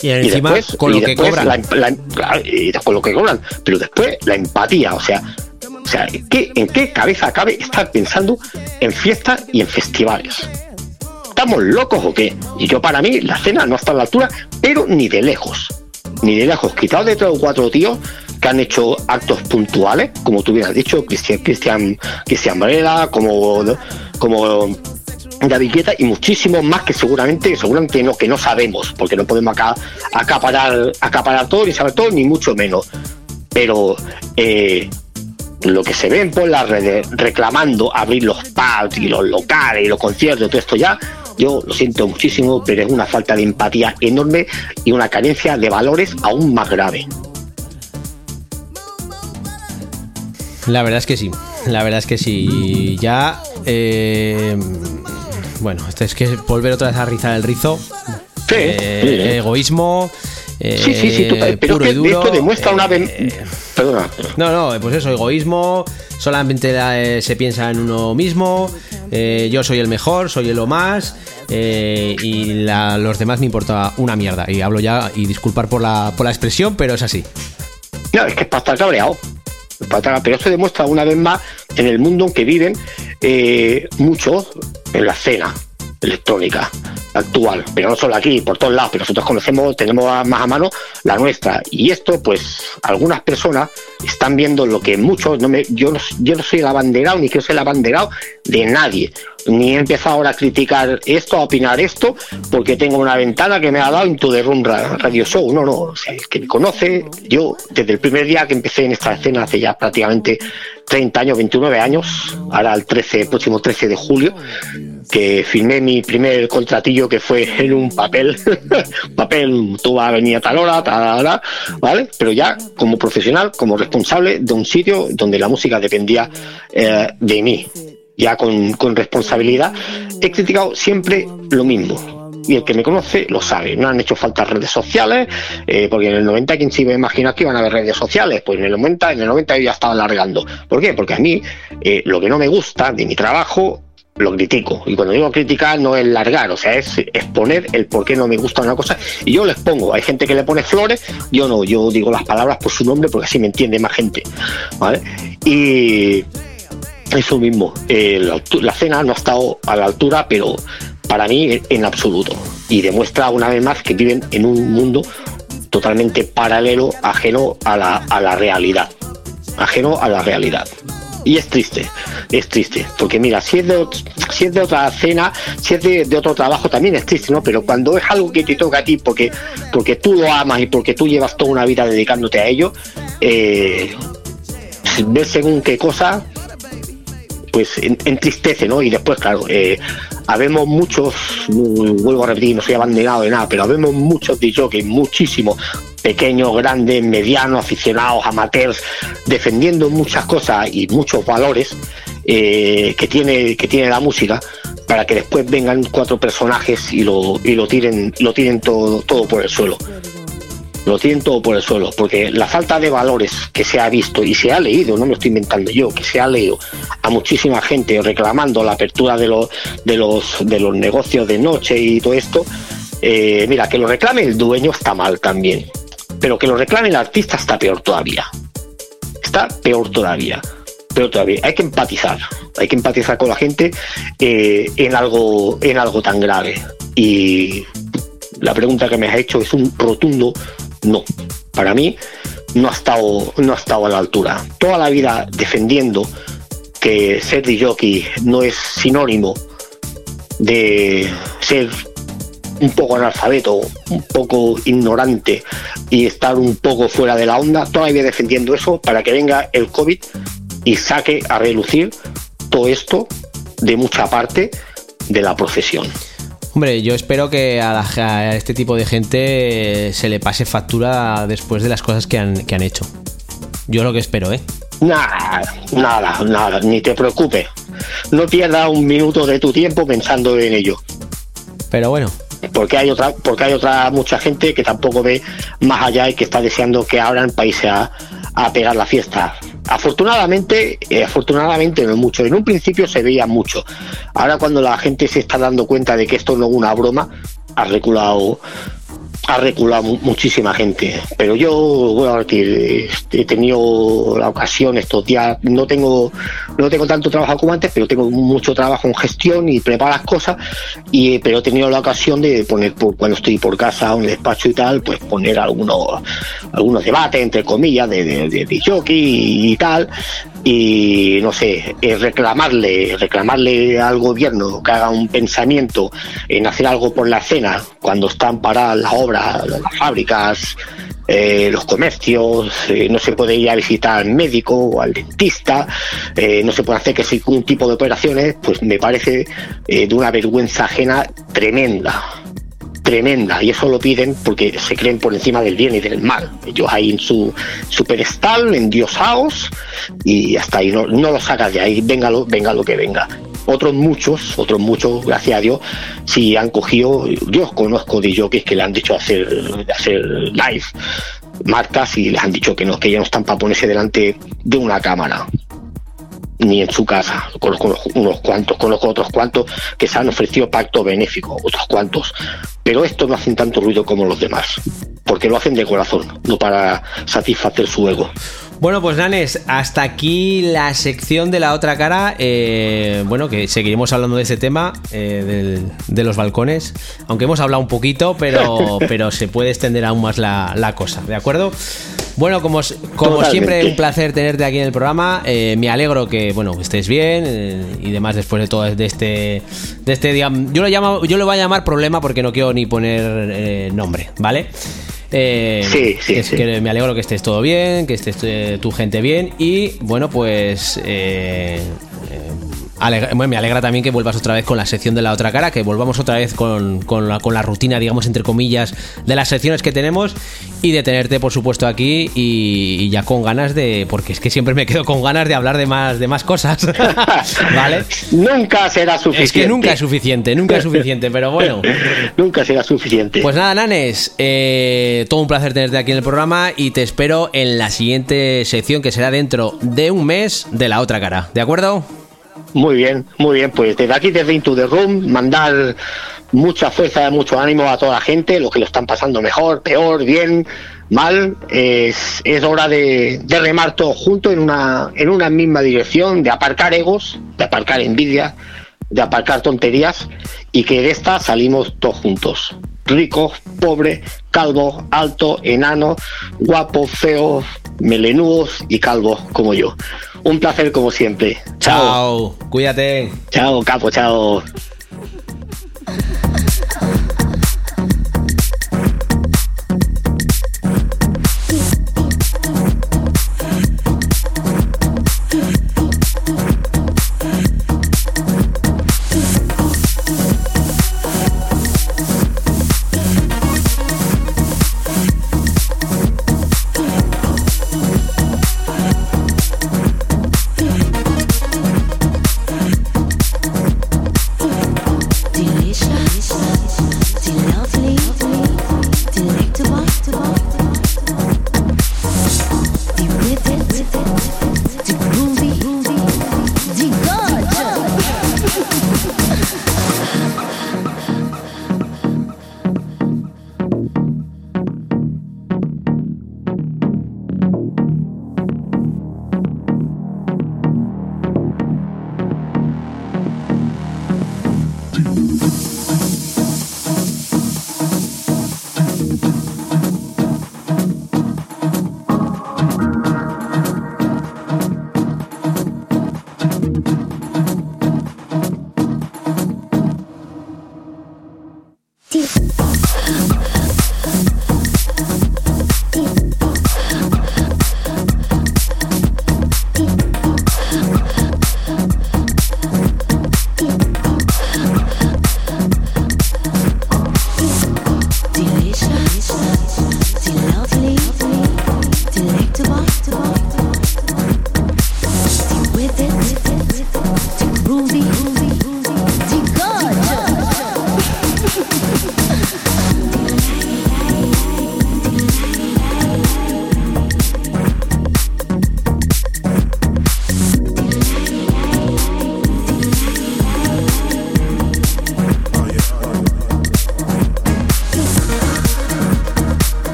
Y encima después- con lo y que después cobran. la- la- claro, y con lo que cobran. Pero después la empatía, o sea, o sea, ¿en qué, ¿en qué cabeza cabe estar pensando en fiestas y en festivales? ¿Estamos locos o qué? Y yo para mí la cena no está a la altura, pero ni de lejos. Ni de lejos. Quitado de tres o cuatro tíos que han hecho actos puntuales, como tú hubieras dicho, Cristian, Cristian, Cristian Varela, como, como David Guetta y muchísimos más que seguramente, seguramente no, que no sabemos, porque no podemos acá acaparar, acaparar todo, ni saber todo, ni mucho menos. Pero eh, lo que se ven por las redes reclamando abrir los pubs y los locales y los conciertos todo esto ya, yo lo siento muchísimo, pero es una falta de empatía enorme y una carencia de valores aún más grave. La verdad es que sí. La verdad es que sí. Ya. eh, bueno, esto es que volver otra vez a rizar el rizo. Sí, Eh, sí, sí. Egoísmo. Eh, Sí, sí, sí, total, pero que duro. esto demuestra una vez. eh, Perdona. No, no, pues eso, egoísmo, solamente eh, se piensa en uno mismo, yo soy el mejor, soy el lo más, y la- los demás me importa una mierda. Y hablo ya, y disculpar por la, por la expresión, pero es así. No, es que es para estar cabreado. Pero esto demuestra una vez más en el mundo en que viven muchos en la escena electrónica actual, pero no solo aquí, por todos lados, pero nosotros conocemos, tenemos más a mano la nuestra. Y esto, pues, algunas personas están viendo lo que muchos, no me, yo, no, yo no soy el abanderado, ni quiero ser el abanderado de nadie. Ni he empezado ahora a criticar esto, a opinar esto, porque tengo una ventana que me ha dado Into the Room Ra- Radio Show. No, no, el que me conoce, yo desde el primer día que empecé en esta escena, hace ya prácticamente 30 años, 29 años, ahora el 13, próximo 13 de julio, que firmé mi primer contratillo que fue en un papel, papel, tú vas a venir a tal hora, tal hora, ¿vale? Pero ya como profesional, como responsable de un sitio donde la música dependía eh, de mí, ya con, con responsabilidad, he criticado siempre lo mismo. Y el que me conoce lo sabe, no han hecho falta redes sociales, eh, porque en el 90 quien se iba a imaginar que iban a haber redes sociales, pues en el 90, en el 90 yo ya estaba alargando. ¿Por qué? Porque a mí eh, lo que no me gusta de mi trabajo lo critico. Y cuando digo criticar no es largar, o sea, es exponer el por qué no me gusta una cosa. Y yo les pongo, hay gente que le pone flores, yo no, yo digo las palabras por su nombre porque así me entiende más gente. ¿Vale? Y eso mismo, la, cena no ha estado a la altura, pero para mí en absoluto. Y demuestra una vez más que viven en un mundo totalmente paralelo, ajeno a la, a la realidad. Ajeno a la realidad. Y es triste, es triste, porque mira, si es de, si es de otra cena, si es de, de otro trabajo, también es triste, ¿no? Pero cuando es algo que te toca a ti porque, porque tú lo amas y porque tú llevas toda una vida dedicándote a ello, eh, ver según qué cosa, pues en- entristece, ¿no? Y después, claro, eh, habemos muchos, vuelvo a repetir, no soy abanderado de nada, pero habemos muchos DJs, muchísimos, pequeños, grandes, medianos, aficionados, amateurs, defendiendo muchas cosas y muchos valores eh, que tiene que tiene la música para que después vengan cuatro personajes y lo y lo tiren lo tiren todo todo por el suelo lo tienen todo por el suelo, porque la falta de valores que se ha visto y se ha leído, no me estoy inventando yo, que se ha leído a muchísima gente reclamando la apertura de los de los de los negocios de noche y todo esto, eh, mira, que lo reclame el dueño está mal también, pero que lo reclame el artista está peor todavía. Está peor todavía. Peor todavía. Hay que empatizar. Hay que empatizar con la gente eh, en algo en algo tan grave. Y la pregunta que me has hecho es un rotundo no. Para mí no ha estado, no ha estado a la altura. Toda la vida defendiendo que ser jockey no es sinónimo de ser un poco analfabeto, un poco ignorante y estar un poco fuera de la onda, todavía defendiendo eso para que venga el COVID y saque a relucir todo esto de mucha parte de la profesión. Hombre, yo espero que a, la- a este tipo de gente eh, se le pase factura después de las cosas que han, que han hecho. Yo lo que espero, ¿eh? Nada, nada, nada, ni te preocupes. No pierdas un minuto de tu tiempo pensando en ello. Pero bueno, Porque hay otra, porque hay otra mucha gente que tampoco ve más allá y que está deseando que abran países a, a pegar la fiesta. Afortunadamente, eh, afortunadamente no mucho. En un principio se veía mucho. Ahora cuando la gente se está dando cuenta de que esto no es una broma, ha reculado ha reculado mu- muchísima gente. Pero yo, decir, eh, he tenido la ocasión estos días, no tengo, no tengo tanto trabajo como antes, pero tengo mucho trabajo en gestión y preparo las cosas, y, eh, pero he tenido la ocasión de poner, cuando estoy por casa o en el despacho y tal, pues poner algunos, algunos debates, entre comillas, de, de, de, de jockey y tal, y no sé, eh, reclamarle, reclamarle al gobierno que haga un pensamiento en hacer algo por la escena cuando están paradas las obras, las fábricas, eh, los comercios, eh, no se puede ir a visitar al médico o al dentista, no se puede hacer que un tipo de operaciones, pues me parece de una vergüenza ajena tremenda tremenda y eso lo piden porque se creen por encima del bien y del mal. Ellos ahí en su, su pedestal, endiosados y hasta ahí no, no lo sacas de ahí, venga lo, venga lo que venga. Otros muchos, otros muchos, gracias a Dios, sí han cogido, yo conozco de jockeys que le han dicho hacer, hacer live marcas y les han dicho que no, que ya no están para ponerse delante de una cámara ni en su casa. Conozco unos, cuantos, conozco otros cuantos que se han ofrecido pacto benéfico, otros cuantos. Pero estos no hacen tanto ruido como los demás, porque lo hacen de corazón, no para satisfacer su ego. Bueno, pues Nanes, hasta aquí la sección de la otra cara. Eh, bueno, que seguiremos hablando de ese tema, eh, del- de los balcones. Aunque hemos hablado un poquito, pero, pero se puede extender aún más la, la cosa, ¿de acuerdo? Bueno, como, como siempre, un placer tenerte aquí en el programa. Eh, me alegro que, bueno, que estés bien eh, y demás después de todo de este, de este día. Yo lo llamo, yo lo voy a llamar problema porque no quiero ni poner eh, nombre, ¿vale? Eh, Sí, sí, que, sí. que me alegro que estés todo bien, que estés eh, tu gente bien y bueno pues eh, alegra- bueno, me alegra también que vuelvas otra vez con la sección de la otra cara, que volvamos otra vez con, con la, con la rutina, digamos entre comillas, de las secciones que tenemos y de tenerte por supuesto aquí y, y ya con ganas de, porque es que siempre me quedo con ganas de hablar de más, de más cosas, ¿vale? Nunca será suficiente. Es que nunca es suficiente, nunca es suficiente, pero bueno. nunca será suficiente. Pues nada, Nanes, eh, todo un placer tenerte aquí en el programa y te espero en la siguiente sección que será dentro de un mes de la otra cara, ¿de acuerdo? Muy bien, muy bien. Pues desde aquí, desde Into the Room, mandar mucha fuerza, mucho ánimo a toda la gente, los que lo están pasando mejor, peor, bien, mal. Es, es hora de, de remar todos juntos en una, en una misma dirección, de aparcar egos, de aparcar envidia, de aparcar tonterías y que de esta salimos todos juntos. Ricos, pobres, calvos, altos, enanos, guapos, feos, melenudos y calvos como yo. Un placer como siempre. Chao. Chao, cuídate. Chao, capo, chao.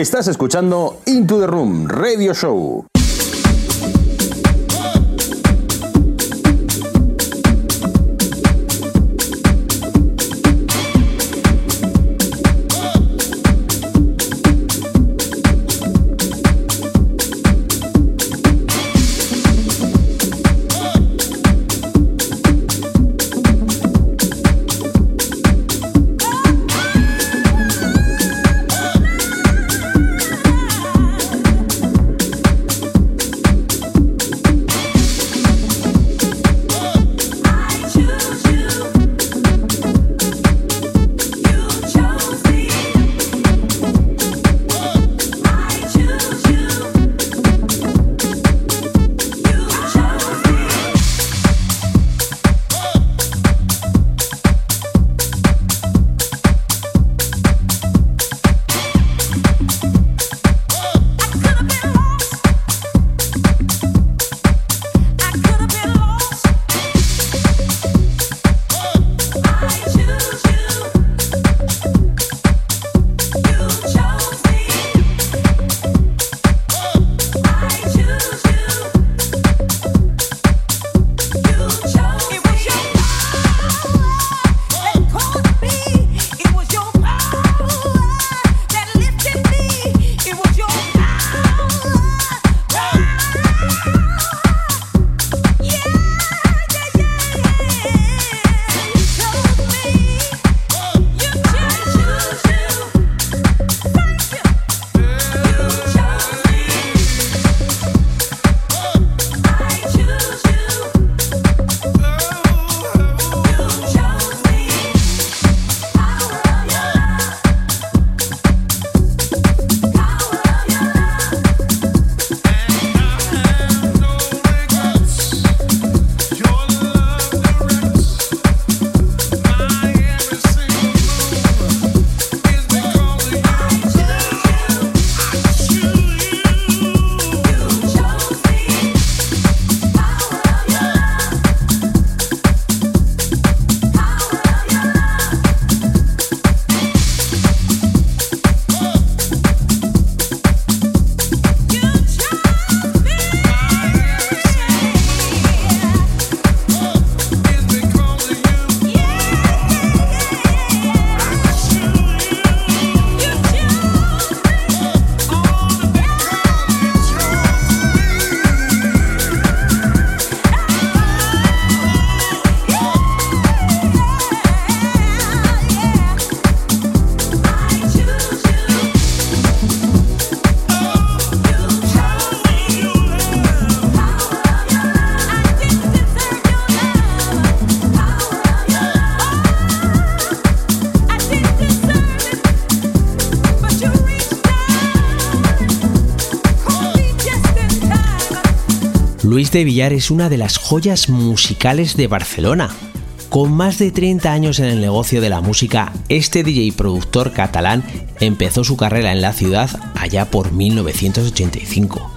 Estás escuchando Into the Room Radio Show. Luis de Villar es una de las joyas musicales de Barcelona. Con más de 30 años en el negocio de la música, este DJ productor catalán empezó su carrera en la ciudad allá por 1985.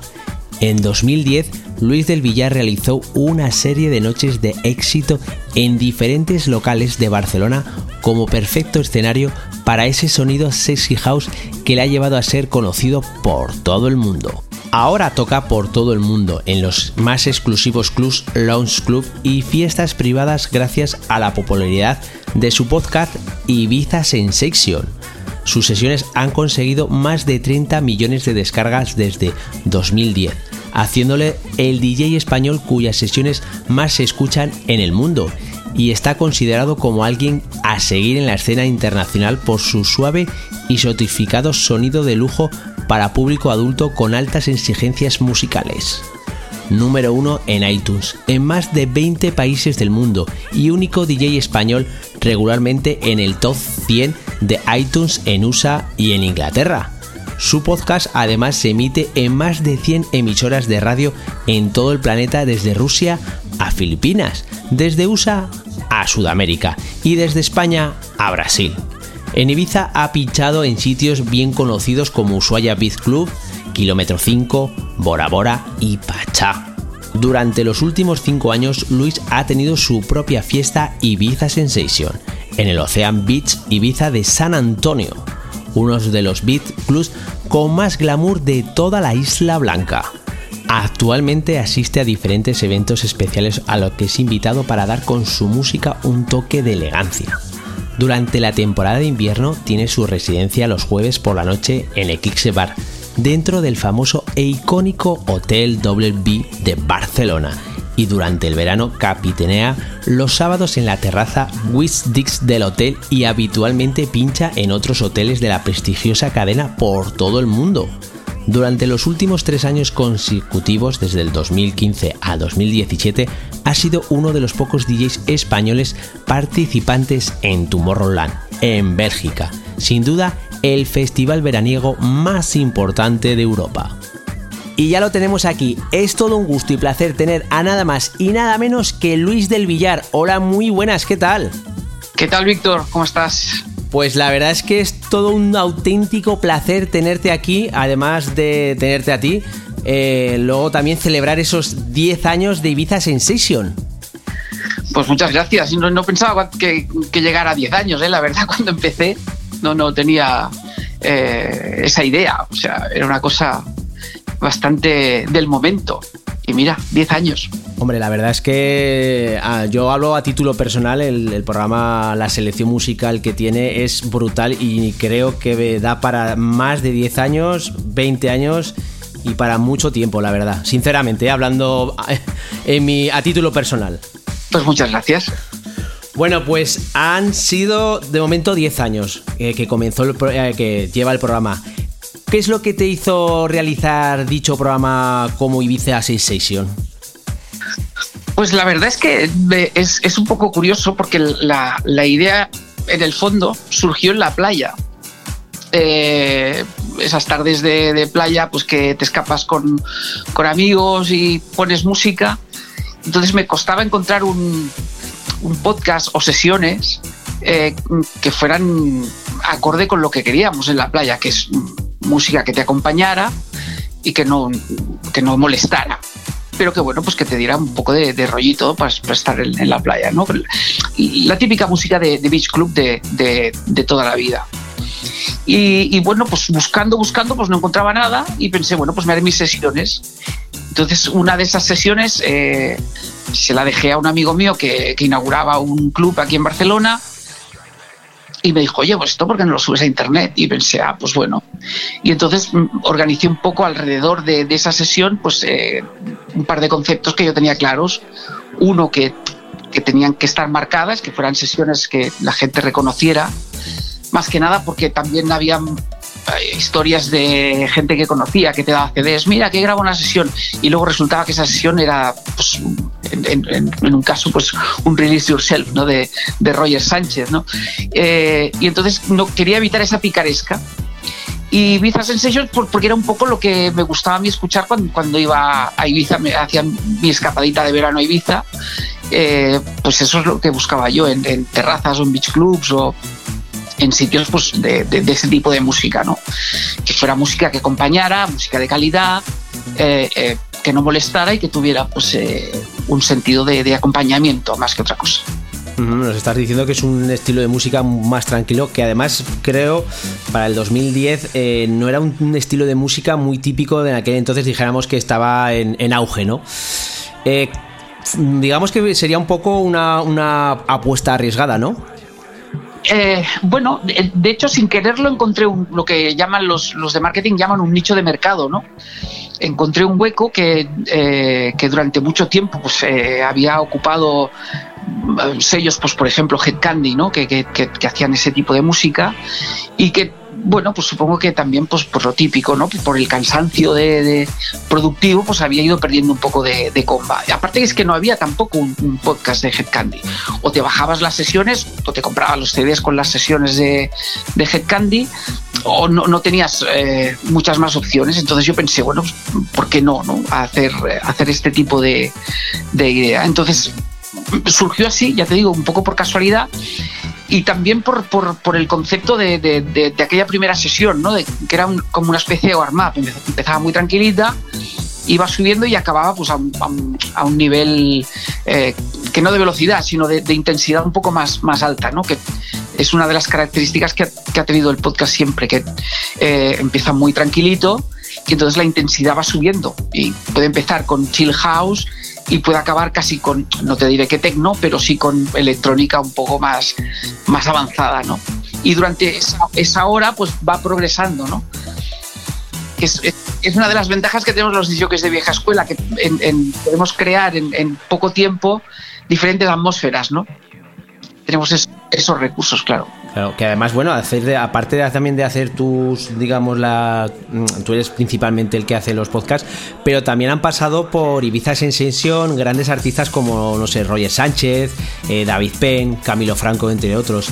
En 2010, Luis del Villar realizó una serie de noches de éxito en diferentes locales de Barcelona como perfecto escenario para ese sonido sexy house que le ha llevado a ser conocido por todo el mundo. Ahora toca por todo el mundo en los más exclusivos clubs, lounge club y fiestas privadas gracias a la popularidad de su podcast Ibiza Sensation. Sus sesiones han conseguido más de 30 millones de descargas desde 2010, haciéndole el DJ español cuyas sesiones más se escuchan en el mundo y está considerado como alguien a seguir en la escena internacional por su suave y sotificado sonido de lujo para público adulto con altas exigencias musicales. Número 1 en iTunes, en más de 20 países del mundo y único DJ español regularmente en el top 100 de iTunes en USA y en Inglaterra. Su podcast además se emite en más de 100 emisoras de radio en todo el planeta desde Rusia a Filipinas, desde USA a Sudamérica y desde España a Brasil. En Ibiza ha pinchado en sitios bien conocidos como Ushuaia Beat Club, Kilómetro 5, Bora Bora y Pachá. Durante los últimos 5 años, Luis ha tenido su propia fiesta Ibiza Sensation en el Ocean Beach Ibiza de San Antonio, uno de los beat clubs con más glamour de toda la Isla Blanca. Actualmente asiste a diferentes eventos especiales a los que es invitado para dar con su música un toque de elegancia. Durante la temporada de invierno tiene su residencia los jueves por la noche en Eclipse Bar, dentro del famoso e icónico Hotel WB de Barcelona y durante el verano capitanea los sábados en la terraza Dix del hotel y habitualmente pincha en otros hoteles de la prestigiosa cadena por todo el mundo. Durante los últimos tres años consecutivos, desde el 2015 a 2017, ha sido uno de los pocos DJs españoles participantes en Tomorrowland, en Bélgica. Sin duda, el festival veraniego más importante de Europa. Y ya lo tenemos aquí. Es todo un gusto y placer tener a nada más y nada menos que Luis del Villar. Hola, muy buenas, ¿qué tal? ¿Qué tal, Víctor? ¿Cómo estás? Pues la verdad es que es todo un auténtico placer tenerte aquí, además de tenerte a ti. Eh, luego también celebrar esos 10 años de Ibiza Sensation. Pues muchas gracias. No, pensaba que, llegara a 10 años, ¿eh? la verdad, cuando empecé no, no tenía eh, esa idea. O sea, era una cosa bastante del momento. Y mira, 10 años. Hombre, la verdad es que ah, yo hablo a título personal, el, programa, la selección musical que tiene es brutal y creo que da para más de 10 años, 20 años y para mucho tiempo, la verdad. Sinceramente, hablando en mi, a título personal. Pues muchas gracias. Bueno, pues han sido de momento 10 años eh, que comenzó el, eh, que lleva el programa. ¿Qué es lo que te hizo realizar dicho programa como Ibiza Sensation? Pues la verdad es que es, un poco curioso porque la, idea en el fondo surgió en la playa. Eh, esas tardes de, playa, pues que te escapas con, amigos y pones música. Entonces me costaba encontrar un, podcast o sesiones eh, que fueran acorde con lo que queríamos en la playa, que es música que te acompañara y que no, que no molestara pero que bueno, pues que te diera un poco de, rollito para, estar en, la playa, ¿no? La típica música de, beach club de, toda la vida. Y, bueno, pues buscando, buscando, pues no encontraba nada y pensé, bueno, pues me haré mis sesiones. Entonces, una de esas sesiones eh, se la dejé a un amigo mío que inauguraba un club aquí en Barcelona y me dijo, oye, pues esto porque no lo subes a internet. Y pensé, ah, pues bueno. Y entonces mm, organicé un poco alrededor de, esa sesión, pues eh, un par de conceptos que yo tenía claros. Uno, que, que tenían que estar marcadas, que fueran sesiones que la gente reconociera. Más que nada porque también había historias de gente que conocía que te daba CDs, mira que grabo una sesión y luego resultaba que esa sesión era, pues, en, un caso, pues un release yourself, ¿no? De, de Roger Sánchez, ¿no? Eh, y entonces no quería evitar esa picaresca. Y Ibiza Sensation porque era un poco lo que me gustaba a mí escuchar cuando, cuando iba a Ibiza, hacía mi escapadita de verano a Ibiza. Eh, pues eso es lo que buscaba yo en, en terrazas o en beach clubs o, en sitios pues, de, ese tipo de música, ¿no? Que fuera música que acompañara, música de calidad, eh, eh, que no molestara y que tuviera pues, eh, un sentido de, acompañamiento más que otra cosa. Nos estás diciendo que es un estilo de música más tranquilo, que además creo para el 2010 no era un estilo de música muy típico de aquel entonces dijéramos que estaba en, auge, ¿no? digamos que sería un poco una, una apuesta arriesgada, ¿no? Eh, bueno, de, hecho, sin quererlo encontré lo que llaman los, los, de marketing llaman un nicho de mercado, ¿no? Encontré un hueco que, eh, que durante mucho tiempo pues, eh, había ocupado sellos, pues por ejemplo Head Candy, ¿no? Que, que, que, hacían ese tipo de música y que bueno, pues supongo que también pues por lo típico, ¿no? Por el cansancio de, productivo, pues había ido perdiendo un poco de, de comba. aparte es que no había tampoco un, podcast de Head Candy. O te bajabas las sesiones, o te comprabas los CDs con las sesiones de, de Head Candy, o no, tenías eh, muchas más opciones. Entonces yo pensé, bueno, pues, ¿por qué no, no? Hacer, hacer este tipo de idea. Entonces surgió así, ya te digo, un poco por casualidad y también por, por, el concepto de, de, aquella primera sesión, ¿no? que era como una especie de warm-up. Empezaba muy tranquilita, iba subiendo y acababa pues, a, un, a un nivel eh, que no de velocidad, sino de, intensidad un poco más, más alta, ¿no? que, es una de las características que ha, tenido el podcast siempre, que eh, empieza muy tranquilito y entonces la intensidad va subiendo y puede empezar con chill house y puede acabar casi con, no te diré que tecno, pero sí con electrónica un poco más, más avanzada, ¿no? Y durante esa, hora pues va progresando, ¿no? Es, es, una de las ventajas que tenemos los DJs de vieja escuela, que podemos crear en, en poco tiempo diferentes atmósferas, ¿no? Tenemos esos recursos, claro. Claro, que además, bueno, hacer de, aparte de, también de hacer tus, digamos, la, mm, tú eres principalmente el que hace los podcasts, pero también han pasado por Ibiza Sensation grandes artistas como, no sé, Roger Sánchez, eh, David Penn, Camilo Franco, entre otros.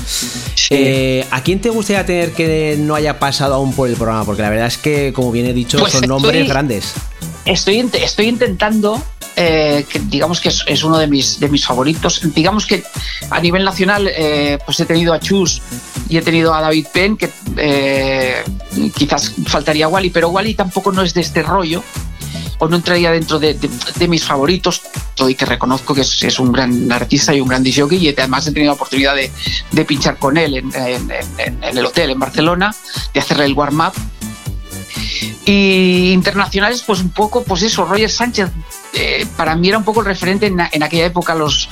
Eh, ¿A quién te gustaría tener que no haya pasado aún por el programa? Porque la verdad es que, como bien he dicho, pues son nombres grandes. Estoy, estoy intentando eh, que digamos que es, uno de mis, de mis favoritos. Digamos que a nivel nacional eh, pues he tenido a Chus y he tenido a David Penn, que eh, quizás faltaría Wally, pero Wally tampoco no es de este rollo o no entraría dentro de, mis favoritos, todo y que reconozco que es, un gran artista y un gran DJ y además he tenido la oportunidad de, pinchar con él en, en, el hotel en Barcelona, de hacerle el warm-up y internacionales, pues un poco, pues eso, Roger Sánchez, eh, para mí era un poco el referente en, aquella época, los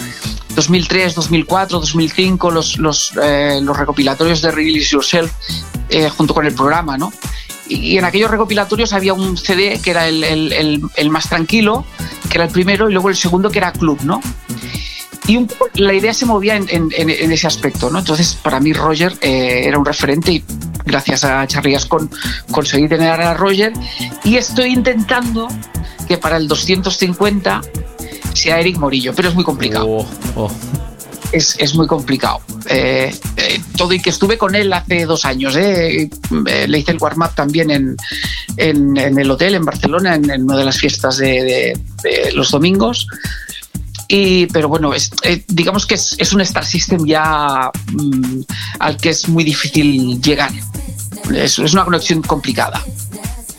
2003, 2004, 2005, los, los, eh, los recopilatorios de Release Yourself, eh, junto con el programa, ¿no? Y, en aquellos recopilatorios había un CD que era el, el, el, más tranquilo, que era el primero, y luego el segundo que era Club, ¿no? y un la idea se movía en, en, en, ese aspecto, ¿no? Entonces, para mí Roger era un referente y gracias a Charlie Ascon conseguí tener a Roger y estoy intentando que para el 250 sea Eric Morillo, pero es muy complicado. Oh, oh. Es, muy complicado. Eh, eh, todo y que estuve con él hace dos años. Eh, le hice el warm-up también en, en, el hotel en Barcelona, en, una de las fiestas de, los domingos. Y, pero bueno, digamos que es, un Star System ya mm, al que es muy difícil llegar es, es una conexión complicada.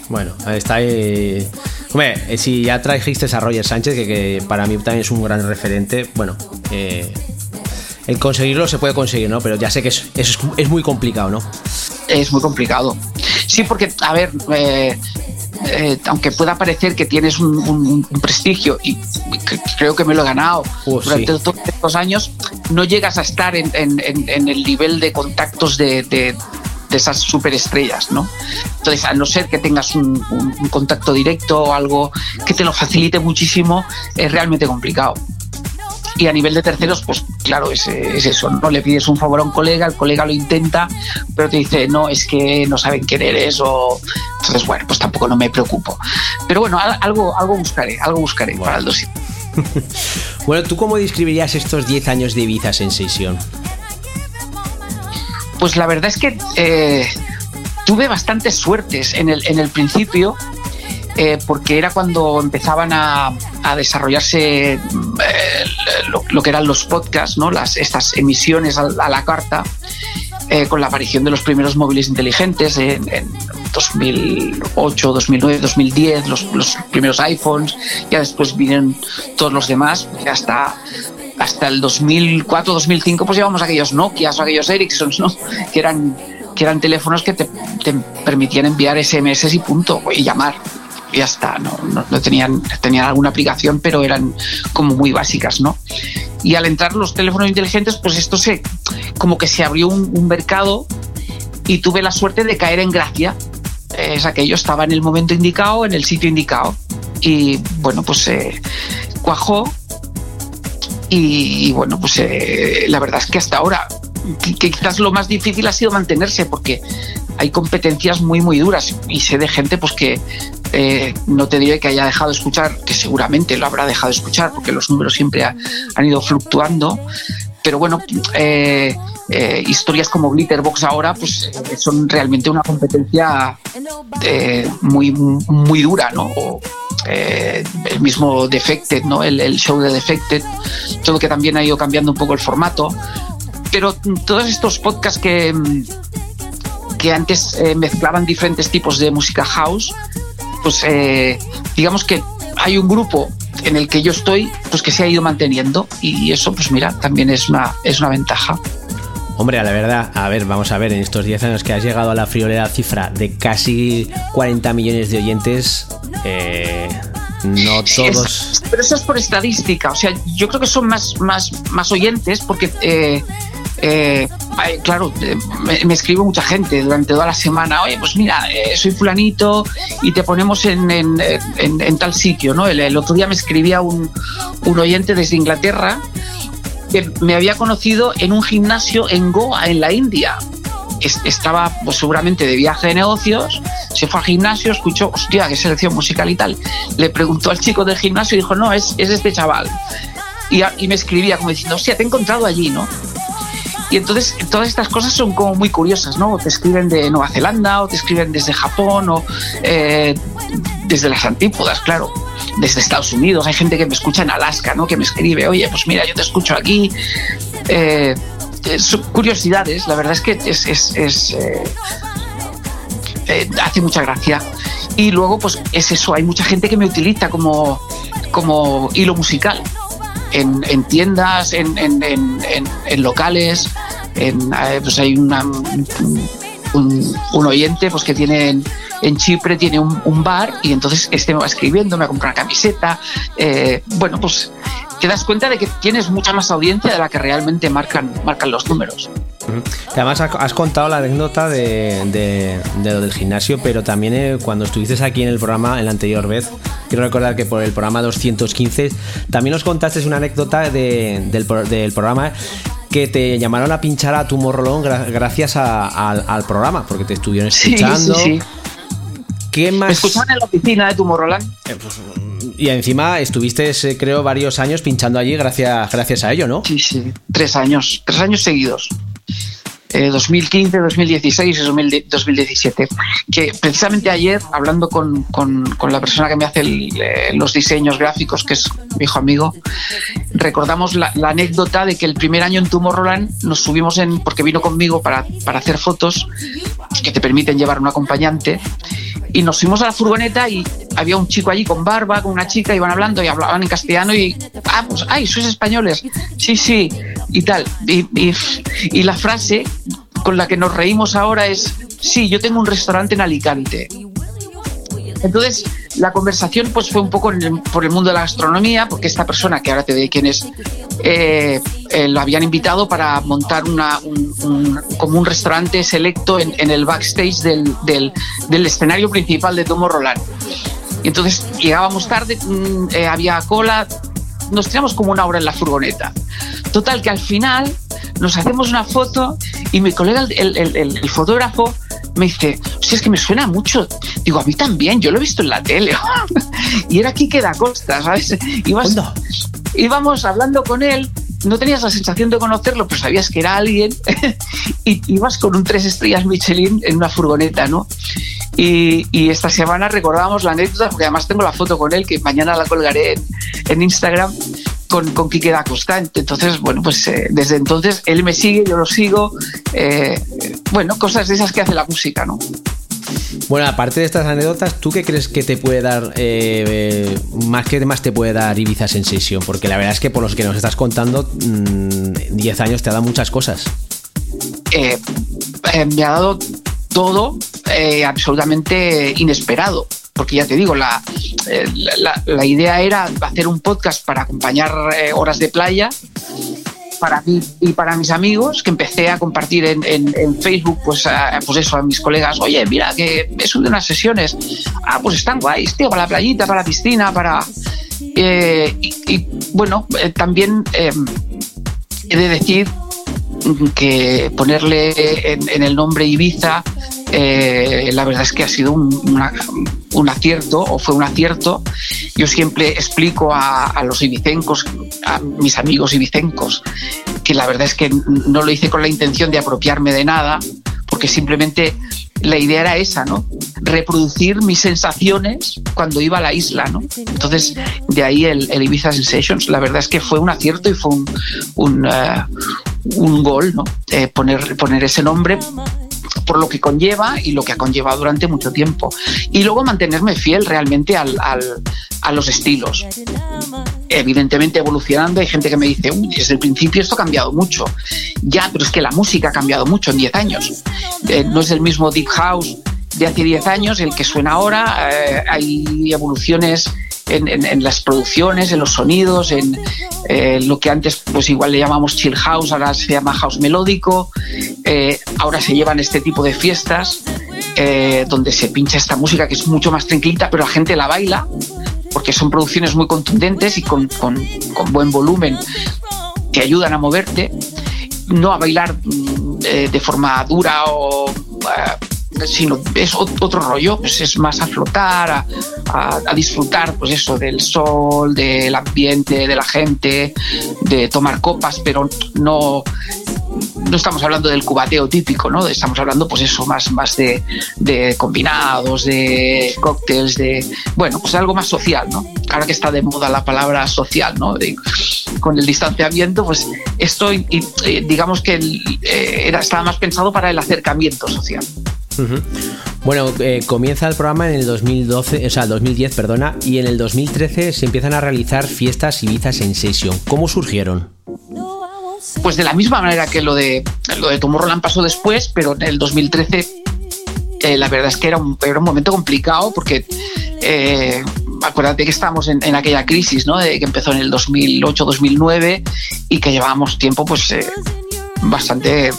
Bueno, está ahí. Hombre, eh, si ya trajiste a Roger Sánchez, que, para mí también es un gran referente, bueno, eh, el conseguirlo se puede conseguir, ¿no? Pero ya sé que es, es, es muy complicado, ¿no? Es muy complicado. Sí, porque, a ver, eh, aunque pueda parecer que tienes un, prestigio, y creo que me lo he ganado durante todos estos años, no llegas a estar en, el nivel de contactos de, de esas superestrellas, ¿no? Entonces, a no ser que tengas un, contacto directo o algo que te lo facilite muchísimo, es realmente complicado. Y a nivel de terceros, pues claro, es, eso, ¿no? Le pides un favor a un colega, el colega lo intenta, pero te dice, no, es que no saben quién eres o... Entonces, bueno, pues tampoco no me preocupo. Pero bueno, algo, algo buscaré, algo buscaré para el dosis. bueno, ¿tú cómo describirías estos 10 años de Ibiza Sensation? Pues la verdad es que eh, tuve bastantes suertes en el, principio. Eh, porque era cuando empezaban a, desarrollarse eh, lo, que eran los podcasts, ¿no? Las, estas emisiones a, la carta, con la aparición de los primeros móviles inteligentes en, 2008, 2009, 2010, los, los, primeros iPhones, ya después vienen todos los demás, hasta hasta el 2004, 2005, pues llevamos aquellos Nokias o aquellos Ericssons, ¿no? Que eran, que eran teléfonos que te, permitían enviar SMS y punto, y llamar. Ya está, no, no, tenían, tenían alguna aplicación, pero eran como muy básicas, ¿no? Y al entrar los teléfonos inteligentes, pues esto se, como que se abrió un, mercado y tuve la suerte de caer en gracia. Es aquello, estaba en el momento indicado, en el sitio indicado. Y bueno, pues eh, cuajó y, bueno, pues eh, la verdad es que hasta ahora quizás lo más difícil ha sido mantenerse porque hay competencias muy muy duras y sé de gente pues que eh, no te diré que haya dejado de escuchar, que seguramente lo habrá dejado de escuchar porque los números siempre han ido fluctuando, pero bueno, eh, historias como Glitterbox ahora pues son realmente una competencia muy muy dura, ¿no? Eh, el mismo Defected, ¿no? El, show de Defected, todo que también ha ido cambiando un poco el formato. Pero todos estos podcasts que, que antes eh, mezclaban diferentes tipos de música house, pues eh, digamos que hay un grupo en el que yo estoy, pues que se ha ido manteniendo y eso, pues mira, también es una, es una ventaja. Hombre, a la verdad, a ver, vamos a ver, en estos 10 años que has llegado a la friolera cifra de casi 40 millones de oyentes, eh, no todos. pero eso es por estadística. O sea, yo creo que son más, más, más oyentes porque. Eh, eh, claro, me, escribe mucha gente durante toda la semana, oye, pues mira, soy fulanito y te ponemos en, en, tal sitio, ¿no? El, otro día me escribía un, un oyente desde Inglaterra que me había conocido en un gimnasio en Goa, en la India. Estaba pues, seguramente de viaje de negocios, se fue al gimnasio, escuchó, hostia, qué selección musical y tal. Le preguntó al chico del gimnasio y dijo, no, es, es este chaval. Y, me escribía como diciendo, hostia, te he encontrado allí, ¿no? Y entonces todas estas cosas son como muy curiosas, ¿no? te escriben de Nueva Zelanda o te escriben desde Japón o eh, desde las antípodas, claro, desde Estados Unidos. Hay gente que me escucha en Alaska, ¿no? Que me escribe, oye, pues mira, yo te escucho aquí. Eh, curiosidades, la verdad es que es, eh, hace mucha gracia. Y luego, pues es eso, hay mucha gente que me utiliza como, como hilo musical en, tiendas, en, locales. En, eh, pues hay un, un, oyente pues que tiene en, Chipre tiene un, bar y entonces este me va escribiendo, me compra una camiseta. Eh, bueno, pues te das cuenta de que tienes mucha más audiencia de la que realmente marcan, marcan los números. Además has contado la anécdota de, lo del gimnasio, pero también eh, cuando estuviste aquí en el programa en la anterior vez, quiero recordar que por el programa 215 también nos contaste una anécdota del, programa que te llamaron a pinchar a tu morrolón gracias al programa, porque te estuvieron escuchando. Sí, sí, ¿Qué más? Me escuchaban en la oficina de Tomorrowland. Eh, pues, y encima estuviste, eh, creo, varios años pinchando allí gracias, gracias a ello, ¿no? Sí, sí, tres años, tres años seguidos. 2015, 2016 y 2017. Que precisamente ayer, hablando con, la persona que me hace eh, los diseños gráficos, que es mi hijo amigo, recordamos la, anécdota de que el primer año en Tomorrowland nos subimos en, porque vino conmigo para, para hacer fotos que te permiten llevar un acompañante y nos fuimos a la furgoneta y había un chico allí con barba, con una chica, iban hablando y hablaban en castellano y, ah, pues, ay, sois españoles, sí, sí, y tal. Y, la frase con la que nos reímos ahora es, sí, yo tengo un restaurante en Alicante. Entonces, la conversación pues fue un poco por el mundo de la gastronomía, porque esta persona, que ahora te diré quién es, eh, eh, lo habían invitado para montar una, un, como un restaurante selecto en, el backstage del, del, escenario principal de Tomo Roland. Y entonces llegábamos tarde, mm, eh, había cola, nos tiramos como una hora en la furgoneta. Total, que al final nos hacemos una foto y mi colega, el, el, el fotógrafo, me dice, si es que me suena mucho. Digo, a mí también, yo lo he visto en la tele. y era aquí que da costa, ¿sabes? Ibas, íbamos hablando con él, no tenías la sensación de conocerlo, pero sabías que era alguien, y ibas con un tres estrellas Michelin en una furgoneta, ¿no? Y, esta semana recordábamos la anécdota, porque además tengo la foto con él, que mañana la colgaré en, Instagram, con, con Quique da Costa. Entonces, bueno, pues eh, desde entonces él me sigue, yo lo sigo. Eh, bueno, cosas de esas que hace la música, ¿no? Bueno, aparte de estas anécdotas, ¿tú qué crees que te puede dar, eh, más que más te puede dar Ibiza Sensation? Porque la verdad es que por los que nos estás contando, 10 mm, años te ha dado muchas cosas. Me ha dado todo absolutamente inesperado. Porque ya te digo, la, la, idea era hacer un podcast para acompañar horas de playa para mí y para mis amigos, que empecé a compartir en, en, Facebook, pues, pues eso, a mis colegas, oye, mira, que es de unas sesiones, ah, pues están guays, tío, para la playita, para la piscina, para... Eh, y, bueno, eh, también eh, he de decir que ponerle en, el nombre Ibiza, la verdad es que ha sido un, acierto o fue un acierto. Yo siempre explico a, los ibicencos, a mis amigos ibicencos, que la verdad es que no lo hice con la intención de apropiarme de nada, porque simplemente la idea era esa, ¿no? Reproducir mis sensaciones cuando iba a la isla, ¿no? Entonces, de ahí el, Ibiza Sensations. La verdad es que fue un acierto y fue un, un, eh, gol, ¿no? Eh, poner, poner ese nombre por lo que conlleva y lo que ha conllevado durante mucho tiempo. Y luego mantenerme fiel realmente al, a los estilos. evidentemente evolucionando. Hay gente que me dice, Uy, desde el principio esto ha cambiado mucho. Ya, pero es que la música ha cambiado mucho en 10 años. Eh, no es el mismo Deep House de hace 10 años el que suena ahora. Eh, hay evoluciones en, las producciones, en los sonidos, en eh, lo que antes pues igual le llamamos chill house, ahora se llama house melódico, eh, ahora se llevan este tipo de fiestas eh, donde se pincha esta música que es mucho más tranquilita, pero la gente la baila porque son producciones muy contundentes y con, con, con buen volumen que ayudan a moverte, no a bailar mm, de forma dura o sino es otro rollo, pues es más a flotar, a, disfrutar, pues eso, del sol, del ambiente, de la gente, de tomar copas, pero no, no estamos hablando del cubateo típico, ¿no? Estamos hablando, pues eso, más, más de, combinados, de cócteles, de. Bueno, pues algo más social, ¿no? Ahora que está de moda la palabra social, ¿no? con el distanciamiento, pues esto, digamos que eh, era, estaba más pensado para el acercamiento social. Bueno, eh, comienza el programa en el 2012, o sea, 2010, perdona, y en el 2013 se empiezan a realizar fiestas Ibiza en session. ¿Cómo surgieron? Pues de la misma manera que lo de lo de Tomorrowland pasó después, pero en el 2013 eh, la verdad es que era un, un momento complicado porque eh, acuérdate que estábamos en, aquella crisis, ¿no? De que empezó en el 2008-2009 y que llevábamos tiempo, pues, bastante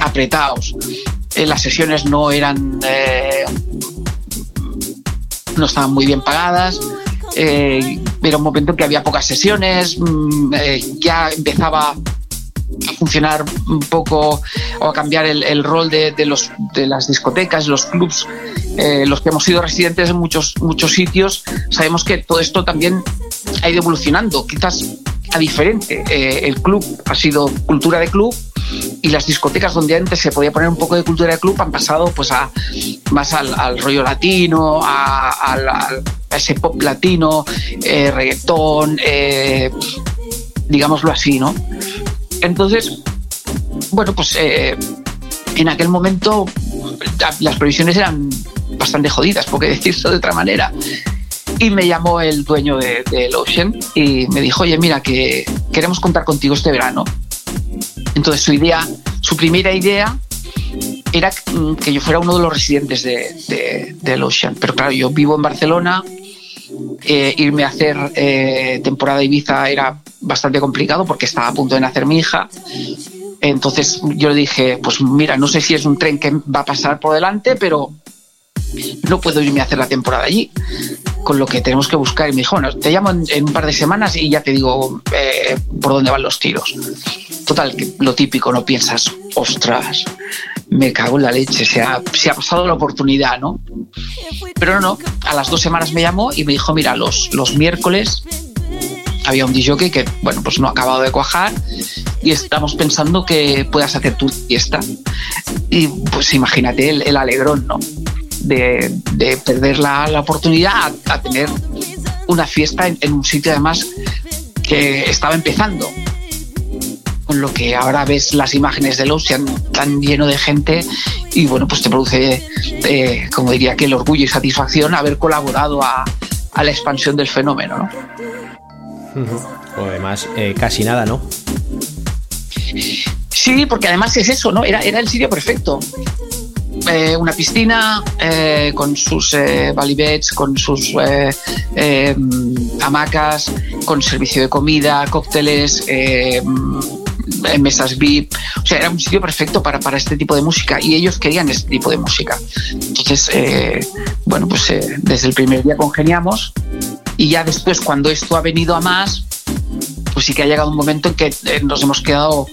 apretados. Eh, las sesiones no eran eh, no estaban muy bien pagadas eh, era un momento en que había pocas sesiones mm, ya empezaba a funcionar un poco o a cambiar el, rol de, los, de las discotecas, los clubs, los que hemos sido residentes en muchos, muchos sitios, sabemos que todo esto también ha ido evolucionando, quizás a diferente. el club ha sido cultura de club, y las discotecas donde antes se podía poner un poco de cultura de club han pasado pues a más al, rollo latino, a, ese pop latino, eh, reggaetón, eh, digámoslo así, ¿no? Entonces, bueno, pues eh, en aquel momento las previsiones eran bastante jodidas, porque decirlo de otra manera. Y me llamó el dueño de, de Ocean y me dijo, oye, mira, que queremos contar contigo este verano entonces su idea, su primera idea era que yo fuera uno de los residentes de, de, Ocean. Pero claro, yo vivo en Barcelona, eh, irme a hacer eh, temporada Ibiza era bastante complicado porque estaba a punto de nacer mi hija. Entonces yo le dije, pues mira, no sé si es un tren que va a pasar por delante, pero no puedo irme a hacer la temporada allí. Con lo que tenemos que buscar. Y me dijo, bueno, te llamo en, un par de semanas y ya te digo eh, por dónde van los tiros. Total, lo típico, no piensas, ostras, me cago en la leche, se ha, pasado la oportunidad, ¿no? Pero no, no, a las dos semanas me llamó y me dijo, mira, los, miércoles había un DJ que, bueno, pues no ha acabado de cuajar y estamos pensando que puedas hacer tu fiesta. Y pues imagínate el, alegrón, ¿no? De, perder la, oportunidad a, tener una fiesta en, en un sitio además que estaba empezando con lo que ahora ves las imágenes del Ocean tan lleno de gente y bueno, pues te produce, eh, como diría que el orgullo y satisfacción haber colaborado a, la expansión del fenómeno, ¿no? además, eh, casi nada, ¿no? Sí, porque además es eso, ¿no? Era, era el sitio perfecto. Eh, una piscina con sus eh, con sus hamacas, con servicio de comida, cócteles, en mesas VIP. O sea, era un sitio perfecto para, para este tipo de música y ellos querían este tipo de música. Entonces, eh, bueno, pues eh, desde el primer día congeniamos y ya después, cuando esto ha venido a más, pues sí que ha llegado un momento en que eh, nos hemos quedado,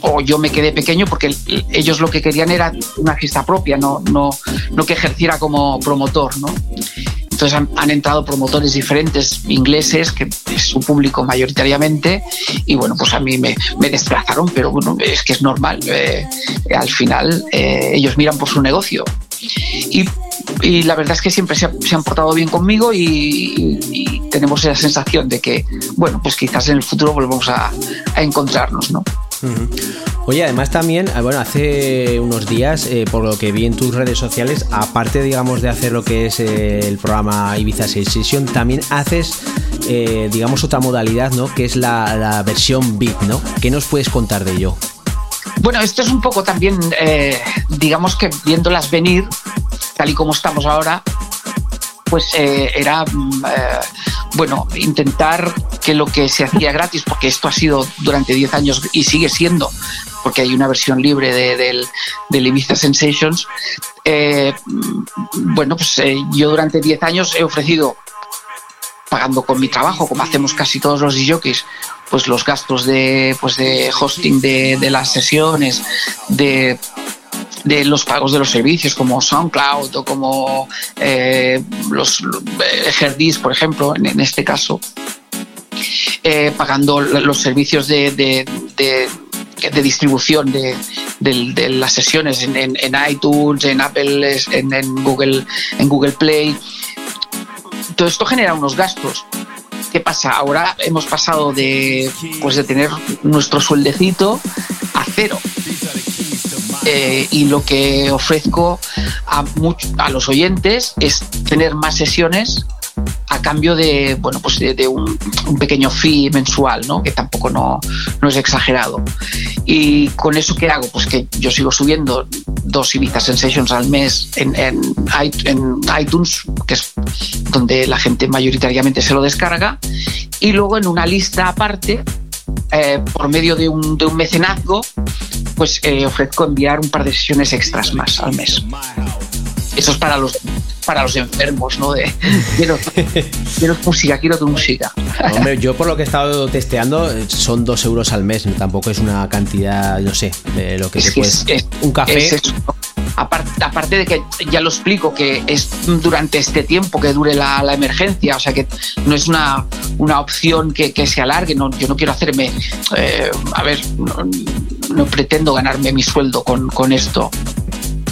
o yo me quedé pequeño, porque ellos lo que querían era una fiesta propia, no, no, no que ejerciera como promotor, ¿no? Entonces han, entrado promotores diferentes ingleses, que es su público mayoritariamente, y bueno, pues a mí me, desplazaron, pero bueno, es que es normal. Eh, al final eh, ellos miran por su negocio. Y, la verdad es que siempre se, han portado bien conmigo y, tenemos esa sensación de que, bueno, pues quizás en el futuro volvemos a, encontrarnos, ¿no? Oye, además también, ah, bueno, hace unos días, eh, por lo que vi en tus redes sociales, aparte, digamos, de hacer lo que es eh, el programa Ibiza Session, también haces, eh, digamos, otra modalidad, ¿no? Que es la, versión beat, ¿no? ¿Qué nos puedes contar de ello? Bueno, esto es un poco también, digamos que viéndolas venir, tal y como estamos ahora, pues era, mm, bueno, intentar que lo que se hacía gratis, porque esto ha sido durante 10 años y sigue siendo, porque hay una versión libre de, del, del Ibiza Sensations, eh, bueno, pues eh, yo durante 10 años he ofrecido, pagando con mi trabajo, como hacemos casi todos los DJs, pues los gastos de, pues de hosting de, de las sesiones, de de los pagos de los servicios como SoundCloud o como eh, los Herdis, por ejemplo, en, en este caso, eh, pagando los servicios de, de, de, distribución de, las sesiones en, en, iTunes, en Apple, en, Google, en Google Play. Todo esto genera unos gastos. ¿Qué pasa? Ahora hemos pasado de, pues de tener nuestro sueldecito a cero. Eh, y lo que ofrezco a, a los oyentes es tener más sesiones a cambio de bueno pues de, un, pequeño fee mensual no que tampoco no, no, es exagerado. Y con eso qué hago pues que yo sigo subiendo dos Ibiza Sensations al mes en, en, iTunes que es donde la gente mayoritariamente se lo descarga. Y luego en una lista aparte eh, por medio de un, de un mecenazgo pues eh, ofrezco enviar un par de sesiones extras más al mes. Eso es para los para los enfermos, ¿no? De quiero, quiero música, quiero tu música. Hombre, yo por lo que he estado testeando son dos euros al mes, tampoco es una cantidad, no sé, de lo que es puedes. un café. Aparte, de que ya lo explico, que es durante este tiempo que dure la, la emergencia, o sea que no es una, una opción que, que, se alargue, no, yo no quiero hacerme, eh, a ver, no, no, pretendo ganarme mi sueldo con, con esto,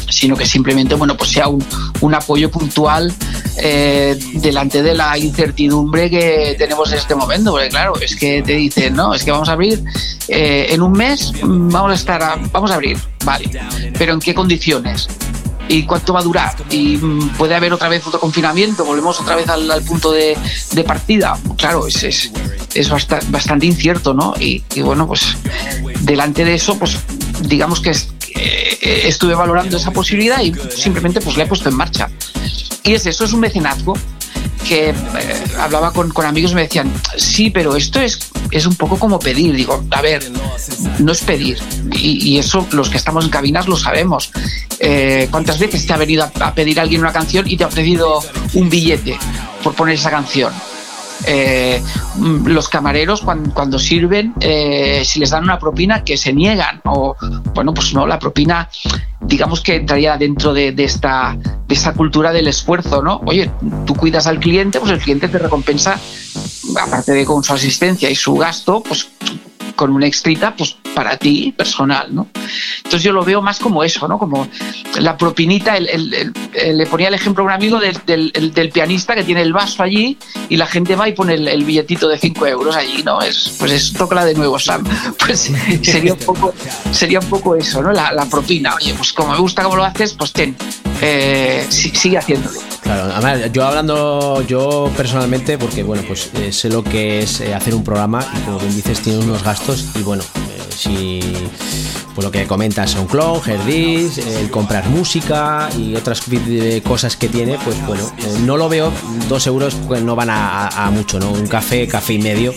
sino que simplemente bueno, pues sea un, un apoyo puntual eh, delante de la incertidumbre que tenemos en este momento, porque claro, es que te dicen, no, es que vamos a abrir eh, en un mes, vamos a estar, a, vamos a abrir, vale, pero ¿en qué condiciones? y cuánto va a durar. Y mm, puede haber otra vez otro confinamiento, volvemos otra vez al, punto de, partida. Claro, es, es, es bastante, bastante, incierto, ¿no? Y, y, bueno, pues delante de eso, pues digamos que es, eh, estuve valorando esa posibilidad y simplemente pues la he puesto en marcha. Y es eso, es un mecenazgo que eh, hablaba con, con, amigos y me decían, sí, pero esto es, es un poco como pedir. Digo, a ver, no es pedir. Y, eso los que estamos en cabinas lo sabemos. Eh, ¿Cuántas veces te ha venido a, a pedir a alguien una canción y te ha ofrecido un billete por poner esa canción? Eh, los camareros cuando, cuando sirven, eh, si les dan una propina, que se niegan. O, bueno, pues no, la propina, digamos que entraría dentro de, de, esta, de esta cultura del esfuerzo, ¿no? Oye, tú cuidas al cliente, pues el cliente te recompensa, aparte de con su asistencia y su gasto, pues con una extrita, pues para ti personal, ¿no? Entonces yo lo veo más como eso, ¿no? Como la propinita, el, el, le ponía el ejemplo a un amigo del, del, pianista que tiene el vaso allí y la gente va y pone el, billetito de 5 euros allí, ¿no? Es, pues es tócala de nuevo, Sam. Pues sería un poco, sería un poco eso, ¿no? La, propina. Oye, pues como me gusta cómo lo haces, pues ten, eh, sigue haciéndolo. Claro, yo hablando, yo personalmente, porque bueno, pues eh, sé lo que es eh, hacer un programa y como bien dices, tiene unos gastos y bueno, eh, si pues lo que comentas SoundCloud, Herdis, el comprar música y otras cosas que tiene, pues bueno, eh, no lo veo, dos euros pues no van a, mucho, ¿no? Un café, café y medio.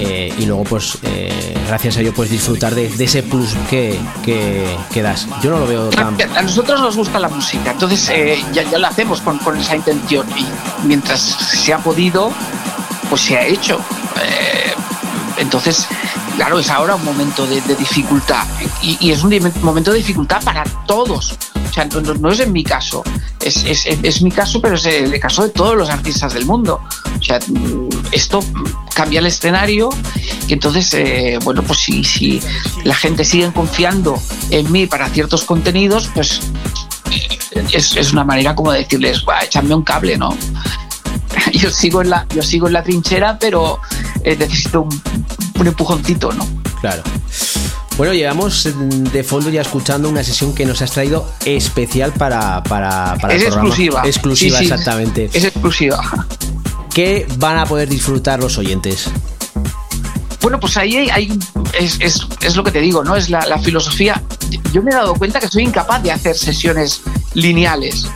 Eh, y luego pues gracias a ello puedes disfrutar de, ese plus que, que, das. Yo no lo veo tan... A nosotros nos gusta la música, entonces ya, ya, lo hacemos con, con, esa intención y mientras se ha podido, pues se ha hecho. Entonces, claro, es ahora un momento de, dificultad y, es un momento de dificultad para todos. O sea, no, es en mi caso, es, mi caso, pero es el caso de todos los artistas del mundo. O sea, esto cambia el escenario y entonces, eh, bueno, pues si, la gente sigue confiando en mí para ciertos contenidos, pues es, es una manera como de decirles, va, échame un cable, ¿no? Yo sigo en la, yo sigo en la trinchera, pero eh, necesito un, un empujoncito, ¿no? Claro. Bueno, llevamos de fondo ya escuchando una sesión que nos has traído especial para, para, para es el programa. exclusiva. Exclusiva, Sí, sí, exactamente. Es exclusiva. ¿Qué van a poder disfrutar los oyentes? Bueno, pues ahí hay, hay- es, es- es lo que te digo, ¿no? Es la, la filosofía. Yo me he dado cuenta que soy incapaz de hacer sesiones lineales.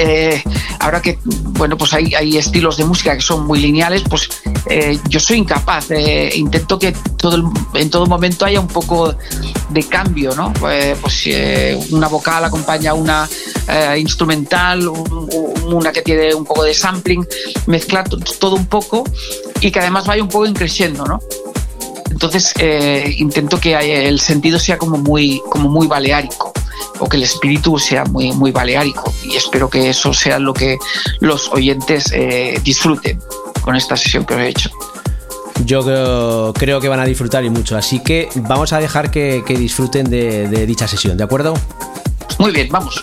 Eh, ahora que, bueno, pues hay, hay estilos de música que son muy lineales, pues eh, yo soy incapaz. eh, intento que todo en todo momento haya un poco de cambio, ¿no? Eh, pues eh, una vocal acompaña una eh, instrumental, un- un- una que tiene un poco de sampling, mezclar to- todo un poco y que además vaya un poco increciendo, ¿no? Entonces intento que el sentido sea como muy, como muy baleárico o que el espíritu sea muy, muy baleárico y espero que eso sea lo que los oyentes eh, disfruten con esta sesión que os he hecho. Yo creo, creo que van a disfrutar y mucho, así que vamos a dejar que, que disfruten de, de dicha sesión, ¿de acuerdo? Muy bien, vamos.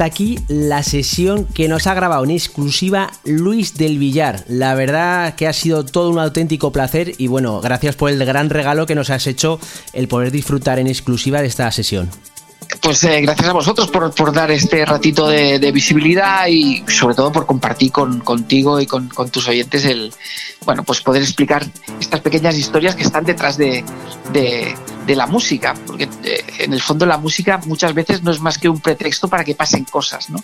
Hasta aquí la sesión que nos ha grabado en exclusiva Luis del Villar. La verdad que ha sido todo un auténtico placer y bueno, gracias por el gran regalo que nos has hecho el poder disfrutar en exclusiva de esta sesión. Pues eh, gracias a vosotros por, dar este ratito de, visibilidad y sobre todo por compartir con, contigo y con, tus oyentes el bueno pues poder explicar estas pequeñas historias que están detrás de, de, de la música porque en el fondo la música muchas veces no es más que un pretexto para que pasen cosas ¿no?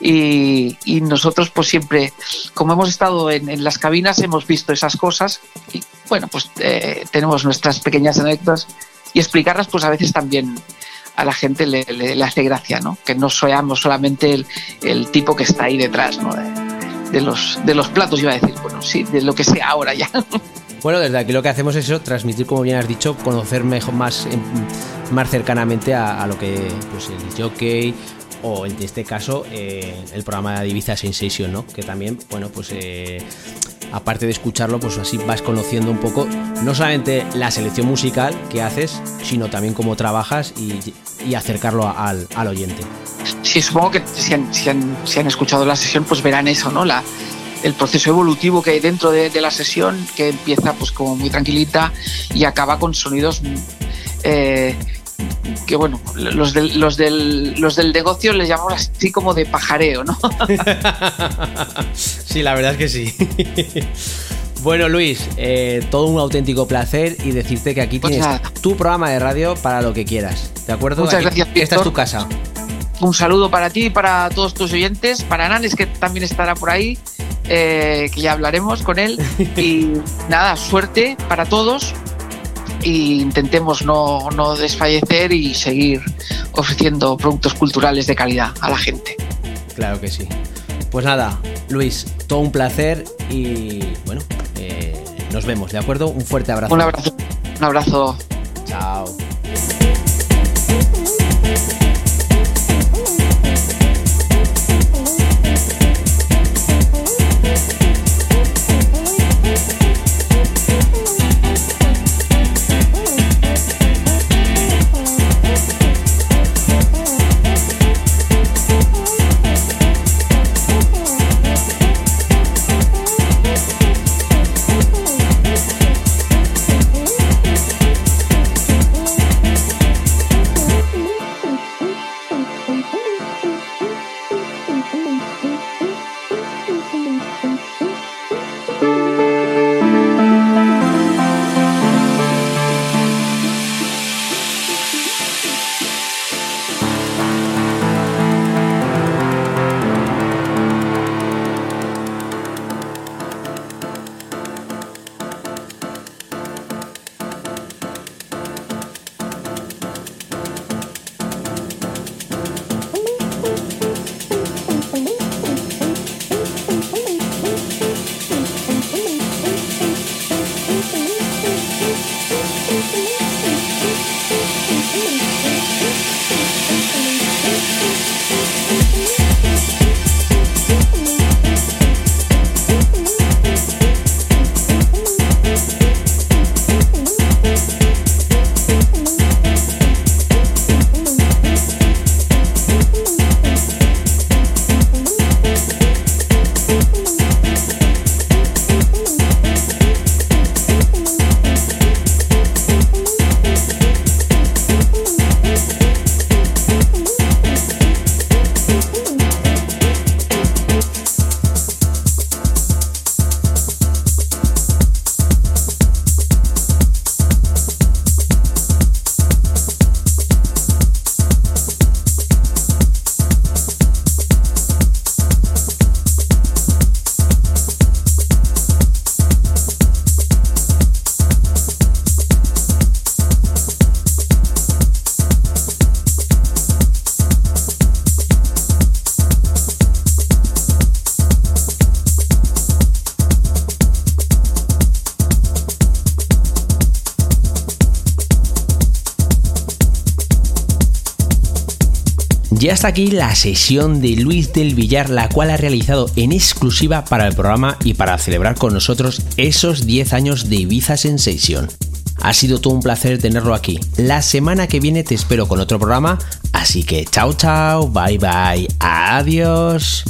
y, nosotros pues siempre como hemos estado en, las cabinas hemos visto esas cosas y bueno pues eh, tenemos nuestras pequeñas anécdotas y explicarlas pues a veces también a la gente le, hace gracia, ¿no? Que no seamos solamente el, tipo que está ahí detrás, ¿no? De, de, los, de los platos, iba a decir, bueno, sí, de lo que sea ahora ya. Bueno, desde aquí lo que hacemos es eso, transmitir, como bien has dicho, conocer mejor, más, más cercanamente a, lo que pues, el jockey o en este caso eh, el programa de Ibiza Sensation, ¿no? Que también, bueno, pues eh, aparte de escucharlo, pues así vas conociendo un poco no solamente la selección musical que haces, sino también cómo trabajas y, acercarlo al, oyente. Sí, supongo que si han, escuchado la sesión, pues verán eso, ¿no? La, el proceso evolutivo que hay dentro de, la sesión, que empieza pues como muy tranquilita y acaba con sonidos eh, que bueno, los del, los, del, los del negocio les llamamos así como de pajareo, ¿no? sí, la verdad es que sí. Bueno, Luis, eh, todo un auténtico placer y decirte que aquí pues tienes tu programa de radio para lo que quieras. ¿De acuerdo? Muchas gracias. Esta es tu casa. Un saludo para ti y para todos tus oyentes, para Nanes, que también estará por ahí, eh, que ya hablaremos con él. Y nada, suerte para todos e intentemos no, no desfallecer y seguir ofreciendo productos culturales de calidad a la gente. Claro que sí. Pues nada, Luis, todo un placer y bueno, eh, nos vemos, ¿de acuerdo? Un fuerte abrazo. Un abrazo. Un abrazo. Chao. Hasta aquí la sesión de Luis del Villar, la cual ha realizado en exclusiva para el programa y para celebrar con nosotros esos 10 años de Ibiza Sensation. Ha sido todo un placer tenerlo aquí. La semana que viene te espero con otro programa, así que chao chao, bye bye, adiós.